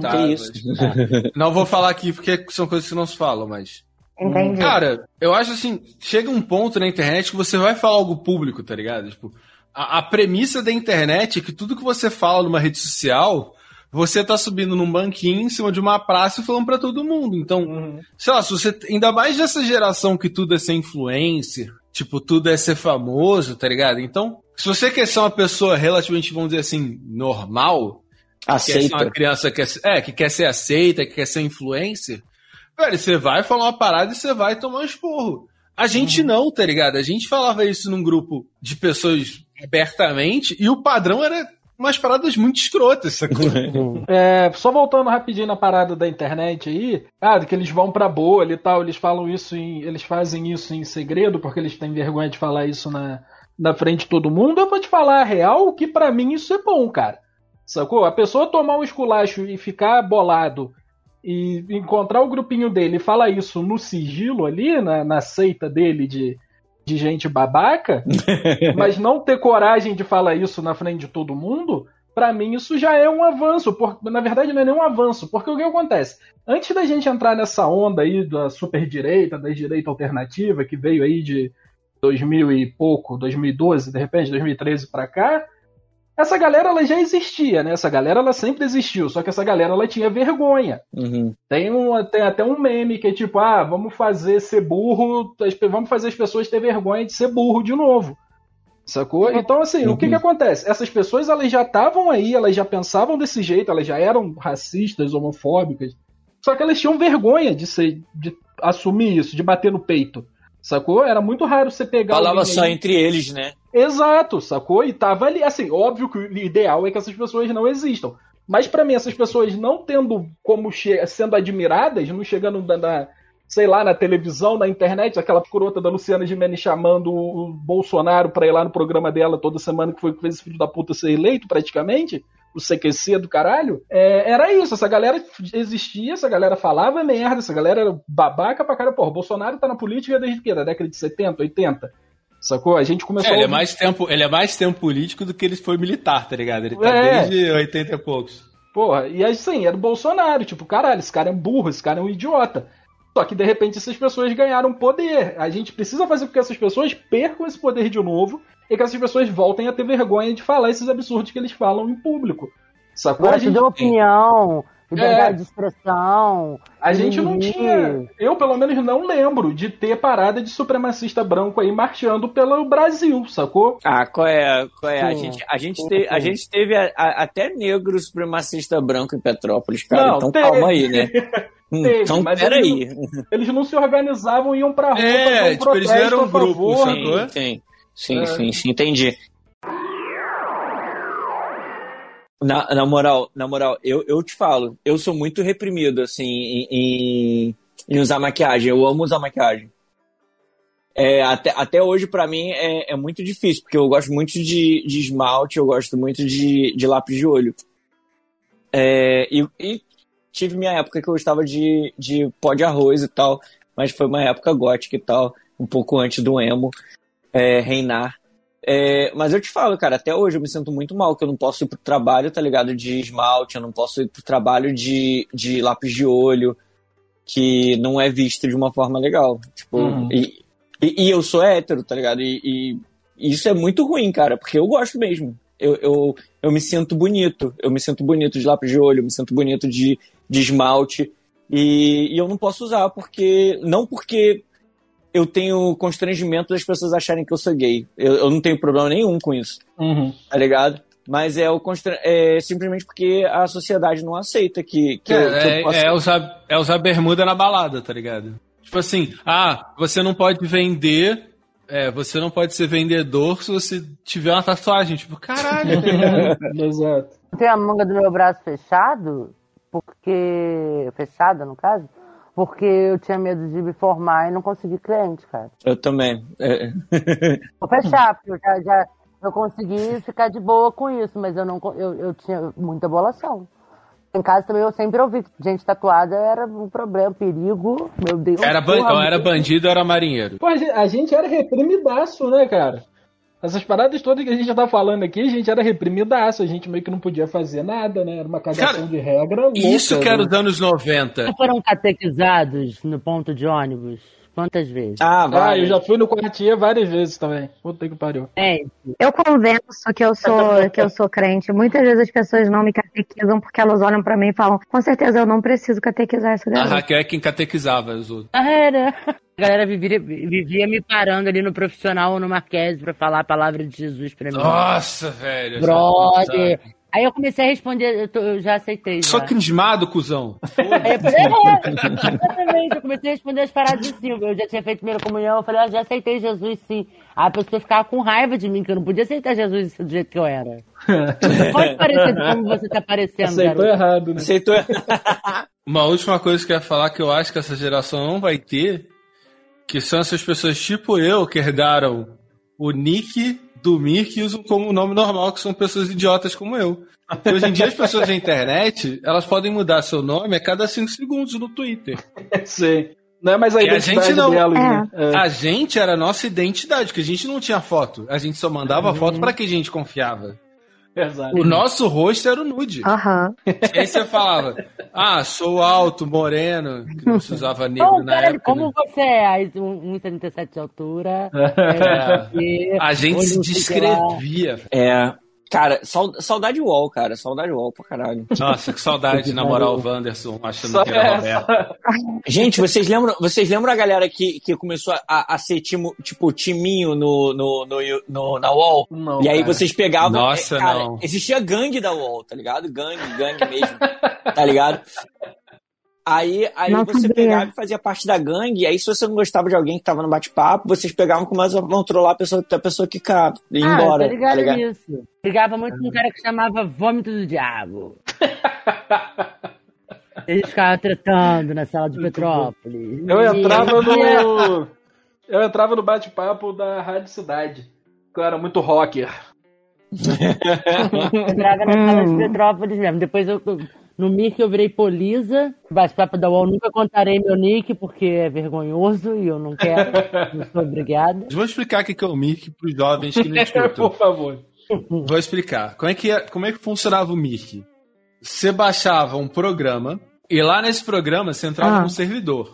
[SPEAKER 4] Tá, que isso?
[SPEAKER 3] Mas, não vou falar aqui porque são coisas que não se falam, mas.
[SPEAKER 1] Entendi.
[SPEAKER 3] Cara, eu acho assim, chega um ponto na internet que você vai falar algo público, tá ligado? Tipo, a, a premissa da internet é que tudo que você fala numa rede social você tá subindo num banquinho em cima de uma praça e falando para todo mundo. Então, uhum. sei lá, se você. Ainda mais dessa geração que tudo é ser influencer, tipo, tudo é ser famoso, tá ligado? Então, se você quer ser uma pessoa relativamente, vamos dizer assim, normal,
[SPEAKER 4] aceita. quer
[SPEAKER 3] ser uma criança que quer, é, que quer ser aceita, que quer ser influencer, velho, você vai falar uma parada e você vai tomar um esporro. A gente uhum. não, tá ligado? A gente falava isso num grupo de pessoas abertamente e o padrão era umas paradas muito escrotas, sacou?
[SPEAKER 2] é, só voltando rapidinho na parada da internet aí, ah, que eles vão pra bolha e tal, eles falam isso em, eles fazem isso em segredo porque eles têm vergonha de falar isso na, na frente de todo mundo. Eu vou te falar a real que para mim isso é bom, cara. Sacou? A pessoa tomar um esculacho e ficar bolado e encontrar o grupinho dele e falar isso no sigilo ali, na, na seita dele de de gente babaca, mas não ter coragem de falar isso na frente de todo mundo, para mim isso já é um avanço. Por, na verdade, não é nem um avanço, porque o que acontece? Antes da gente entrar nessa onda aí da superdireita, da direita alternativa, que veio aí de 2000 e pouco, 2012, de repente, 2013 para cá, essa galera ela já existia, né? Essa galera ela sempre existiu, só que essa galera ela tinha vergonha.
[SPEAKER 4] Uhum.
[SPEAKER 2] Tem, um, tem até um meme que é tipo, ah, vamos fazer ser burro, vamos fazer as pessoas ter vergonha de ser burro de novo. Sacou? Então, assim, uhum. o que que acontece? Essas pessoas elas já estavam aí, elas já pensavam desse jeito, elas já eram racistas, homofóbicas, só que elas tinham vergonha de ser, de assumir isso, de bater no peito. Sacou? Era muito raro você pegar.
[SPEAKER 4] Falava só aí... entre eles, né?
[SPEAKER 2] Exato, sacou? E tava ali. Assim, óbvio que o ideal é que essas pessoas não existam. Mas para mim, essas pessoas não tendo como sendo admiradas, não chegando na, sei lá, na televisão, na internet, aquela crota da Luciana Gimenez chamando o Bolsonaro pra ir lá no programa dela toda semana, que foi que fez esse filho da puta ser eleito, praticamente, o CQC do caralho, é, era isso, essa galera existia, essa galera falava merda, essa galera era babaca pra cara, porra, Bolsonaro tá na política desde o quê? Da década de 70, 80? Sacou? A gente começou.
[SPEAKER 3] É, ele,
[SPEAKER 2] a
[SPEAKER 3] é mais tempo, ele é mais tempo político do que ele foi militar, tá ligado? Ele tá é. desde 80 e poucos.
[SPEAKER 2] Porra, e assim, era o Bolsonaro, tipo, caralho, esse cara é burro, esse cara é um idiota. Só que de repente essas pessoas ganharam poder. A gente precisa fazer com que essas pessoas percam esse poder de novo e que essas pessoas voltem a ter vergonha de falar esses absurdos que eles falam em público.
[SPEAKER 5] Sacou? a gente deu opinião, liberdade é, de expressão.
[SPEAKER 2] A gente não tinha. Eu, pelo menos, não lembro de ter parada de supremacista branco aí marchando pelo Brasil, sacou?
[SPEAKER 4] Ah, qual é? Qual é? a gente, a, gente te, a gente teve a, a, até negro supremacista branco em Petrópolis, cara. Não, então teve. calma aí, né?
[SPEAKER 2] Hum, teve, então, mas peraí. Eles, eles não se organizavam e iam pra rua
[SPEAKER 3] é, um tipo, eles eram um grupo,
[SPEAKER 4] sacou? Sim, sim, é. sim, sim, entendi. Na, na moral, na moral, eu, eu te falo, eu sou muito reprimido, assim, em, em, em usar maquiagem. Eu amo usar maquiagem. É, até, até hoje, para mim, é, é muito difícil, porque eu gosto muito de, de esmalte, eu gosto muito de, de lápis de olho. É, e, e, tive minha época que eu gostava de, de pó de arroz e tal, mas foi uma época gótica e tal, um pouco antes do emo é, reinar. É, mas eu te falo, cara, até hoje eu me sinto muito mal, que eu não posso ir pro trabalho, tá ligado? De esmalte, eu não posso ir pro trabalho de, de lápis de olho, que não é visto de uma forma legal. Tipo, uhum. e, e, e, eu sou hétero, tá ligado? E, e, isso é muito ruim, cara, porque eu gosto mesmo. Eu, eu, eu me sinto bonito, eu me sinto bonito de lápis de olho, eu me sinto bonito de, de esmalte. E, e eu não posso usar, porque. Não porque eu tenho constrangimento das pessoas acharem que eu sou gay. Eu, eu não tenho problema nenhum com isso.
[SPEAKER 2] Uhum.
[SPEAKER 4] Tá ligado? Mas é, o constra... é simplesmente porque a sociedade não aceita que, que,
[SPEAKER 3] é,
[SPEAKER 4] eu, que
[SPEAKER 3] eu possa... é, usar, é usar bermuda na balada, tá ligado? Tipo assim, ah, você não pode vender é, você não pode ser vendedor se você tiver uma tatuagem. Tipo, caralho.
[SPEAKER 2] Exato.
[SPEAKER 5] Tem a manga do meu braço fechado, porque. Fechada, no caso, porque eu tinha medo de me formar e não conseguir cliente, cara.
[SPEAKER 4] Eu também. É.
[SPEAKER 5] Vou fechar, porque eu já, já eu consegui ficar de boa com isso, mas eu não eu, eu tinha muita bolação. Em casa também eu sempre ouvi que gente tatuada era um problema, um perigo, meu Deus.
[SPEAKER 3] Era, ban era bandido ou era marinheiro?
[SPEAKER 2] Pô, a gente era reprimidaço, né, cara? Essas paradas todas que a gente já tá falando aqui, a gente era reprimidaço, a gente meio que não podia fazer nada, né? Era uma cagação Cara, de regra. Louca,
[SPEAKER 3] isso que era né? os anos 90.
[SPEAKER 5] Foram catequizados no ponto de ônibus? Quantas vezes?
[SPEAKER 2] Ah, vai. Ah, eu já fui no quartier várias vezes também. Puta que pariu.
[SPEAKER 1] É. Eu convenço que eu sou que eu sou crente. Muitas vezes as pessoas não me catequizam porque elas olham para mim e falam: "Com certeza eu não preciso catequizar essa galera".
[SPEAKER 3] A Raquel é quem catequizava os outros.
[SPEAKER 5] Ah, era. A galera vivia, vivia me parando ali no profissional ou no Marquês pra falar a palavra de Jesus pra mim.
[SPEAKER 3] Nossa, velho.
[SPEAKER 5] Brother. Aí eu comecei a responder, eu, tô, eu já aceitei.
[SPEAKER 3] Só
[SPEAKER 5] já.
[SPEAKER 3] crismado, cuzão.
[SPEAKER 5] Aí eu, falei, é, exatamente, eu comecei a responder as paradas assim. Eu já tinha feito primeira comunhão, eu falei, ah, já aceitei Jesus sim. Aí a pessoa ficava com raiva de mim, que eu não podia aceitar Jesus do jeito que eu era. Não pode parecer como você tá parecendo,
[SPEAKER 2] Aceitou garoto. errado, né?
[SPEAKER 4] Aceitou errado.
[SPEAKER 3] Uma última coisa que eu ia falar que eu acho que essa geração não vai ter que são essas pessoas tipo eu que herdaram o nick do Mirk e usam como nome normal, que são pessoas idiotas como eu. Hoje em dia as pessoas da internet, elas podem mudar seu nome a cada 5 segundos no Twitter.
[SPEAKER 2] Sim. Não é mais a identidade a gente não, delas, né?
[SPEAKER 3] é. A gente era a nossa identidade, porque a gente não tinha foto. A gente só mandava uhum. foto para que a gente confiava. Exato. O nosso rosto era o nude.
[SPEAKER 1] Uhum.
[SPEAKER 3] E aí você falava, ah, sou alto, moreno, que não se usava negro na época.
[SPEAKER 5] Como né? você é? 1,77 de altura.
[SPEAKER 3] É. a gente se descrevia.
[SPEAKER 4] É. Cara, saudade wall, cara. Saudade wall pra caralho.
[SPEAKER 3] Nossa, que saudade de namorar o Wanderson achando Só que era Roberto.
[SPEAKER 4] Gente, vocês lembram, vocês lembram a galera que, que começou a, a ser timo, tipo timinho no, no, no, no na wall?
[SPEAKER 2] Não,
[SPEAKER 4] e aí cara. vocês pegavam.
[SPEAKER 3] Nossa,
[SPEAKER 4] é, cara,
[SPEAKER 3] não.
[SPEAKER 4] Existia gangue da wall, tá ligado? Gangue, gangue mesmo. tá ligado? Aí, aí você sabia. pegava e fazia parte da gangue, e aí se você não gostava de alguém que tava no bate-papo, vocês pegavam e começavam a trollar a pessoa, a pessoa que cá, e ah, embora.
[SPEAKER 5] Tá ligado, tá ligado nisso. Ligava muito com um cara que chamava Vômito do Diabo. Eles ficavam tretando na sala de Petrópolis.
[SPEAKER 2] Eu entrava no. Eu entrava no bate-papo da Rádio Cidade. Que eu era muito rocker.
[SPEAKER 5] Eu entrava na sala de Petrópolis mesmo. Depois eu. No Mirk eu virei Polisa. Bate-papo da UOL nunca contarei meu nick porque é vergonhoso e eu não quero. não sou obrigada.
[SPEAKER 3] Vou explicar o que é o Mirk para os jovens que não escutam.
[SPEAKER 2] Por favor.
[SPEAKER 3] Vou explicar. Como é, que, como é que funcionava o Mirk? Você baixava um programa e lá nesse programa você entrava
[SPEAKER 1] Ah.
[SPEAKER 3] num servidor.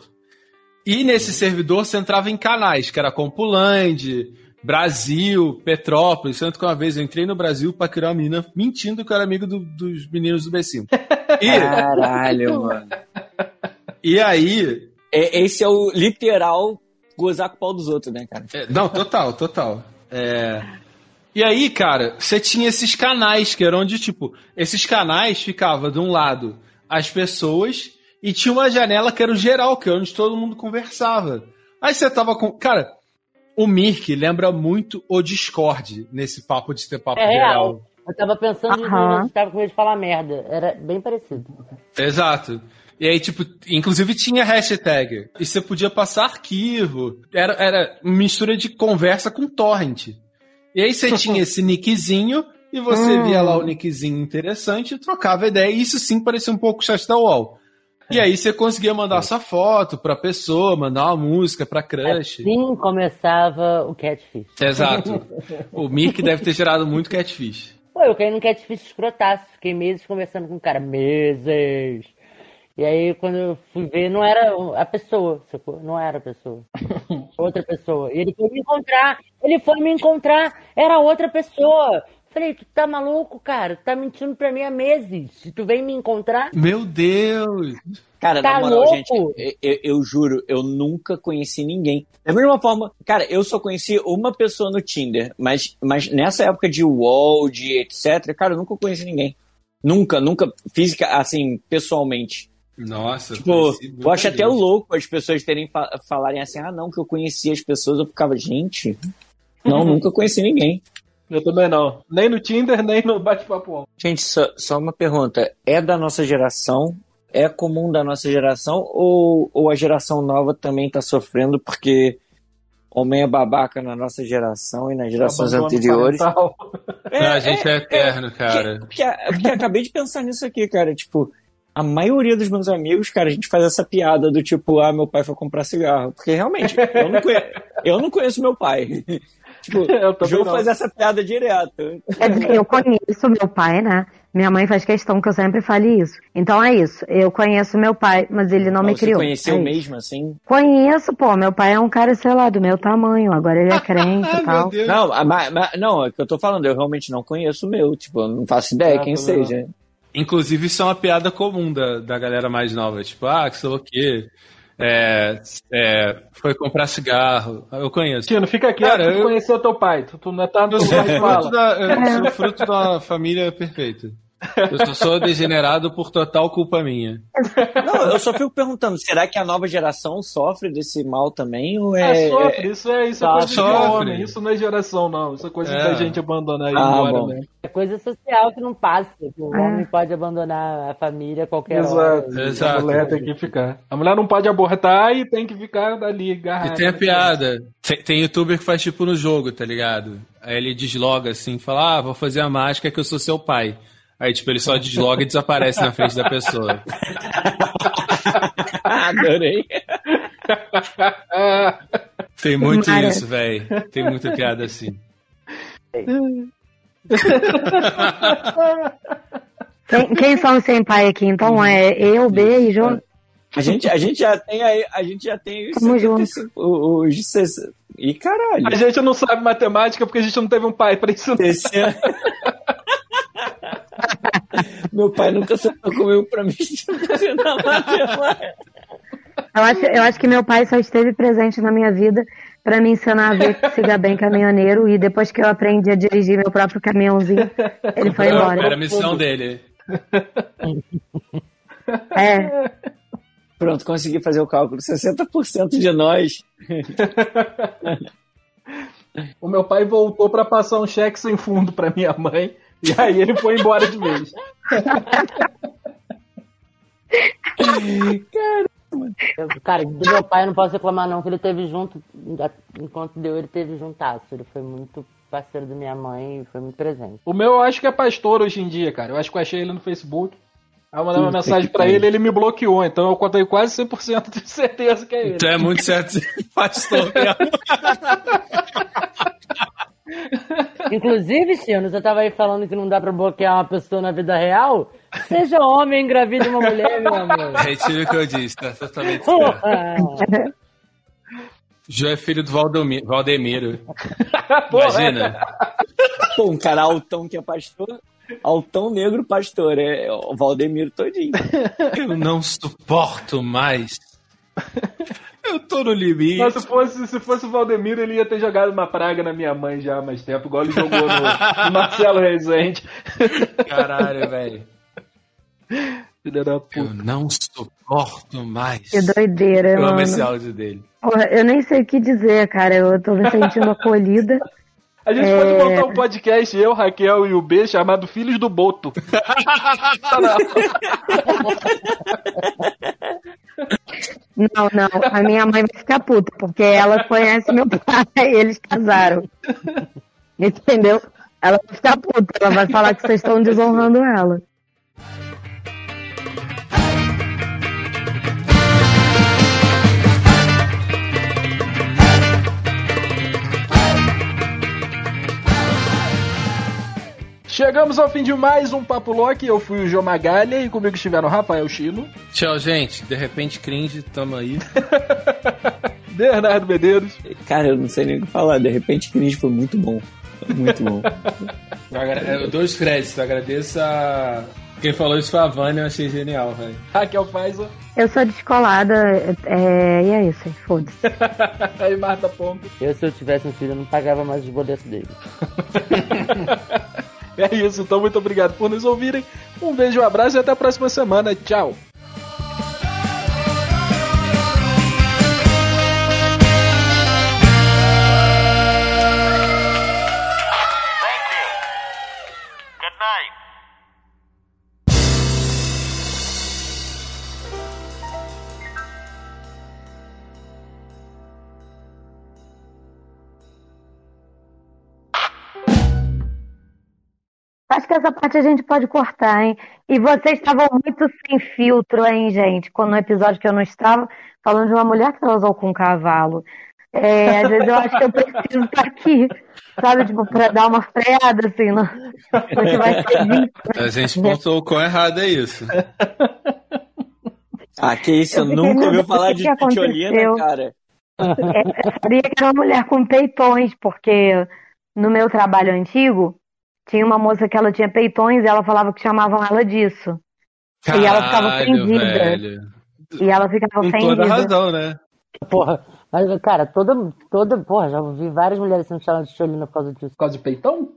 [SPEAKER 3] E nesse servidor você entrava em canais, que era Compuland, Brasil, Petrópolis. Tanto que uma vez eu entrei no Brasil pra criar uma menina mentindo que eu era amigo do- dos meninos do B5. E,
[SPEAKER 4] Caralho, mano.
[SPEAKER 3] e aí.
[SPEAKER 4] É, esse é o literal gozar com o pau dos outros, né, cara?
[SPEAKER 3] é, não, total, total. É, E aí, cara, você tinha esses canais que eram onde, tipo, esses canais ficava de um lado as pessoas e tinha uma janela que era o geral, que é onde todo mundo conversava. Aí você tava com. Cara, o Mirk lembra muito o Discord nesse papo de ter papo
[SPEAKER 5] É
[SPEAKER 3] geral.
[SPEAKER 5] real. Eu tava pensando em tava com medo de falar merda. Era bem parecido.
[SPEAKER 3] Exato. E aí, tipo, inclusive tinha hashtag. E você podia passar arquivo. Era, era mistura de conversa com torrent. E aí você tinha esse nickzinho e você
[SPEAKER 1] Hum.
[SPEAKER 3] via lá o nickzinho interessante e trocava ideia. E isso sim parecia um pouco chat da UOL. E aí você conseguia mandar sua foto pra pessoa, mandar uma música pra crush.
[SPEAKER 5] Assim começava o catfish.
[SPEAKER 3] Exato. O Mirk deve ter gerado muito catfish.
[SPEAKER 5] Pô, eu caí num catfish escrotaço. Fiquei meses conversando com o cara. Meses. E aí, quando eu fui ver, não era a pessoa, sacou? Não era a pessoa. Outra pessoa. E ele foi me encontrar. Ele foi me encontrar. Era outra pessoa. Falei, tu tá maluco, cara? Tu tá mentindo pra mim há meses. Se tu vem me encontrar,
[SPEAKER 3] Meu Deus!
[SPEAKER 4] Cara,
[SPEAKER 5] Tá
[SPEAKER 4] na moral,
[SPEAKER 5] louco?
[SPEAKER 4] gente, eu, eu- juro, eu nunca conheci ninguém. Da mesma forma, cara, eu só conheci uma pessoa no Tinder, mas, mas nessa época de UOL, de etc, cara, eu nunca conheci ninguém. Nunca, nunca, física, assim, pessoalmente.
[SPEAKER 3] Nossa,
[SPEAKER 4] Tipo,
[SPEAKER 3] conheci
[SPEAKER 4] eu acho até louco as pessoas terem fa- falarem assim, ah, não, que eu conhecia as pessoas, eu ficava, gente, não, nunca conheci ninguém.
[SPEAKER 2] Eu também não. Nem no Tinder, nem no bate-papo.
[SPEAKER 4] Gente, só, só uma pergunta. É da nossa geração? É comum da nossa geração? Ou, ou a geração nova também tá sofrendo porque homem é babaca na nossa geração e nas gerações anteriores?
[SPEAKER 2] parental.
[SPEAKER 3] a gente é, eterno, cara.
[SPEAKER 4] Porque, porque acabei de pensar nisso aqui, cara. Tipo, a maioria dos meus amigos, cara, a gente faz essa piada do tipo, ah, meu pai foi comprar cigarro. Porque realmente, eu não conheço, eu não conheço meu pai. Tipo,
[SPEAKER 2] Eu
[SPEAKER 4] o João
[SPEAKER 2] não.
[SPEAKER 4] faz essa piada direto.
[SPEAKER 1] Quer dizer, eu conheço meu pai, né? Minha mãe faz questão que eu sempre fale isso. Então é isso. Eu conheço meu pai, mas ele não me
[SPEAKER 4] Você
[SPEAKER 1] criou.
[SPEAKER 4] conheceu
[SPEAKER 1] É
[SPEAKER 4] mesmo, assim?
[SPEAKER 1] Conheço, pô. Meu pai é um cara, sei lá, do meu tamanho. Agora ele é crente e tal.
[SPEAKER 4] Não, mas, mas- não, é o que eu tô falando, eu realmente não conheço o meu, tipo, eu não faço ideia
[SPEAKER 2] Ah,
[SPEAKER 4] quem
[SPEAKER 2] também não.
[SPEAKER 4] seja.
[SPEAKER 3] Inclusive, isso é uma piada comum da, da galera mais nova. Tipo, ah, que sei o quê. É, é, foi comprar cigarro. Eu conheço.
[SPEAKER 2] Tino, fica quieto,
[SPEAKER 3] Cara,
[SPEAKER 2] tu
[SPEAKER 3] eu-
[SPEAKER 2] conheceu teu pai. Tu, tu não tá no
[SPEAKER 3] Eu sou
[SPEAKER 2] lugar de
[SPEAKER 3] fruto
[SPEAKER 2] fala.
[SPEAKER 3] da, eu sou fruto da família perfeita. Eu só sou degenerado por total culpa minha.
[SPEAKER 4] Não, eu só fico perguntando, será que a nova geração sofre desse mal também? Ou
[SPEAKER 2] Ah,
[SPEAKER 4] é.
[SPEAKER 2] sofre, isso é, isso é
[SPEAKER 5] Sofre.
[SPEAKER 2] coisa de
[SPEAKER 3] Sofre.
[SPEAKER 2] homem, isso não é geração, não. Isso é coisa
[SPEAKER 3] É.
[SPEAKER 2] da gente abandonar e ir
[SPEAKER 4] Ah,
[SPEAKER 2] embora
[SPEAKER 4] bom.
[SPEAKER 2] mesmo.
[SPEAKER 5] é coisa social que não passa. O
[SPEAKER 1] É.
[SPEAKER 5] homem pode abandonar a família a qualquer hora.
[SPEAKER 2] Exato.
[SPEAKER 3] Exato.
[SPEAKER 2] A mulher tem que ficar. A mulher não pode abortar e tem que ficar ali,
[SPEAKER 3] E
[SPEAKER 2] garrada.
[SPEAKER 3] tem a piada. Tem, tem youtuber que faz tipo no jogo, tá ligado? Aí ele desloga assim, fala: Ah, vou fazer a mágica que eu sou seu pai. Aí, tipo, ele só desloga e desaparece na frente da pessoa.
[SPEAKER 4] Adorei.
[SPEAKER 3] Tem muito
[SPEAKER 1] Cara.
[SPEAKER 3] isso, velho. Tem muita piada assim.
[SPEAKER 1] Quem, quem são os sem pai aqui? Então é eu, B e João.
[SPEAKER 4] A gente, a gente já tem aí, a gente já tem os
[SPEAKER 1] Tamo
[SPEAKER 4] 75, os 60. Ih, caralho.
[SPEAKER 2] a gente não sabe matemática porque a gente não teve um pai pra ensinar.
[SPEAKER 4] Meu pai nunca sentou comigo pra me ensinar matemática.
[SPEAKER 1] Eu acho, eu acho que meu pai só esteve presente na minha vida pra me ensinar a ver siga bem caminhoneiro e depois que eu aprendi a dirigir meu próprio caminhãozinho, ele foi
[SPEAKER 3] Era
[SPEAKER 1] embora.
[SPEAKER 3] a missão dele.
[SPEAKER 1] É,
[SPEAKER 4] Pronto, consegui fazer o cálculo. 60% de nós.
[SPEAKER 2] O meu pai voltou pra passar um cheque sem fundo pra minha mãe e aí ele foi embora de vez.
[SPEAKER 5] Cara, do meu pai eu não posso reclamar não, que ele teve junto, enquanto deu, ele teve juntasso. Ele foi muito parceiro da minha mãe e foi muito presente.
[SPEAKER 2] O meu eu acho que é pastor hoje em dia, cara. Eu acho que eu achei ele no Facebook. Aí eu mandei uma mensagem pra ele ele me bloqueou. Então eu contei quase 100% de certeza que é ele.
[SPEAKER 3] Então é muito certo pastor.
[SPEAKER 5] Inclusive, Chino, você tava aí falando que não dá pra bloquear uma pessoa na vida real? Seja homem, engravide uma mulher, meu amor.
[SPEAKER 3] Retiro o que eu disse, tá totalmente certo. Jô é filho do Valdemiro. Valdemiro. Imagina.
[SPEAKER 4] Pô, um cara altão que é pastor. Altão negro pastor. É o Valdemiro todinho.
[SPEAKER 3] Eu não suporto mais. Eu tô no limite.
[SPEAKER 2] Mas se fosse, se fosse o Valdemiro, ele ia ter jogado uma praga na minha mãe já há mais tempo, igual ele jogou no, no Marcelo Rezende.
[SPEAKER 3] Caralho, velho.
[SPEAKER 2] Filha da puta.
[SPEAKER 3] Eu não suporto mais.
[SPEAKER 1] Que doideira,
[SPEAKER 3] Eu amo
[SPEAKER 1] mano.
[SPEAKER 3] esse áudio dele.
[SPEAKER 1] Porra, eu nem sei o que dizer, cara. Eu tô me sentindo acolhida.
[SPEAKER 2] A gente
[SPEAKER 1] É.
[SPEAKER 2] pode montar um podcast, eu, Raquel e o B, chamado Filhos do Boto.
[SPEAKER 1] Não, não. A minha mãe vai ficar puta, porque ela conhece meu pai, eles casaram. Entendeu? Ela vai ficar puta, ela vai falar que vocês estão desonrando ela.
[SPEAKER 2] Chegamos ao fim de mais um Papo Loki. Eu fui o João Magalha e comigo estiveram Rafael Chino,
[SPEAKER 3] Tchau, gente. De repente, cringe, tamo aí.
[SPEAKER 2] Bernardo Medeiros.
[SPEAKER 4] Cara, eu não sei nem o que falar. De repente, Cringe foi muito bom. Foi muito bom.
[SPEAKER 3] Dou os créditos, eu agradeço a. Quem falou isso foi a Vânia, eu achei genial, velho.
[SPEAKER 2] Raquel Faiza
[SPEAKER 1] Eu sou descolada, é, e é isso, aí, foda-se.
[SPEAKER 2] e Marta Ponto.
[SPEAKER 5] Eu, se eu tivesse um filho, eu não pagava mais os boletos dele.
[SPEAKER 2] É isso, então muito obrigado por nos ouvirem. Um beijo, um abraço e até a próxima semana. Tchau.
[SPEAKER 1] Que essa parte a gente pode cortar, hein? E vocês estavam muito sem filtro, hein, gente? Quando no episódio que eu não estava, falando de uma mulher que transou com um cavalo. É, às vezes eu acho que eu preciso estar aqui, sabe? Tipo, pra dar uma freada, assim, no, no que vai ser visto.
[SPEAKER 3] A gente pontuou o quão errado é isso.
[SPEAKER 4] Ah, que isso? Eu,
[SPEAKER 1] Eu
[SPEAKER 4] nunca ouvi falar de
[SPEAKER 1] aconteceu?
[SPEAKER 4] cara.
[SPEAKER 1] É, eu sabia que era uma mulher com peitões, porque no meu trabalho antigo tinha uma moça que ela tinha peitões e ela falava que chamavam ela disso. E ela ficava
[SPEAKER 3] Caralho,
[SPEAKER 1] ofendida.
[SPEAKER 3] velho.
[SPEAKER 1] E ela ficava
[SPEAKER 3] Com
[SPEAKER 1] ofendida.
[SPEAKER 3] toda razão, né?
[SPEAKER 5] Porra, mas, cara, toda, toda, porra, já vi várias mulheres sendo chamadas de cholina por causa disso.
[SPEAKER 2] Por causa de peitão?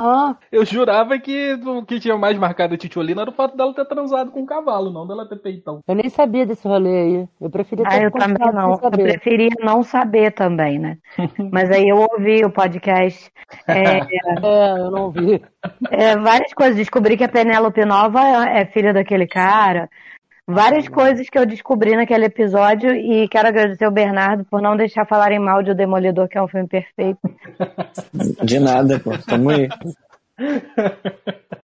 [SPEAKER 5] Ah,
[SPEAKER 2] Eu jurava que o que tinha mais marcado a Titiolina era o fato dela ter transado com um cavalo, não dela ter peitão.
[SPEAKER 5] eu nem sabia desse rolê aí. Eu preferia ter
[SPEAKER 1] Ah, eu também não. Eu
[SPEAKER 5] saber.
[SPEAKER 1] preferia não saber também, né? Mas aí eu ouvi o podcast. É,
[SPEAKER 5] É, eu não vi.
[SPEAKER 1] é, várias coisas. Descobri que a Penélope Nova é é filha daquele cara. Várias coisas que eu descobri naquele episódio e quero agradecer ao Bernardo por não deixar falarem mal de O Demolidor, que é um filme perfeito.
[SPEAKER 4] De nada, pô. Tamo aí.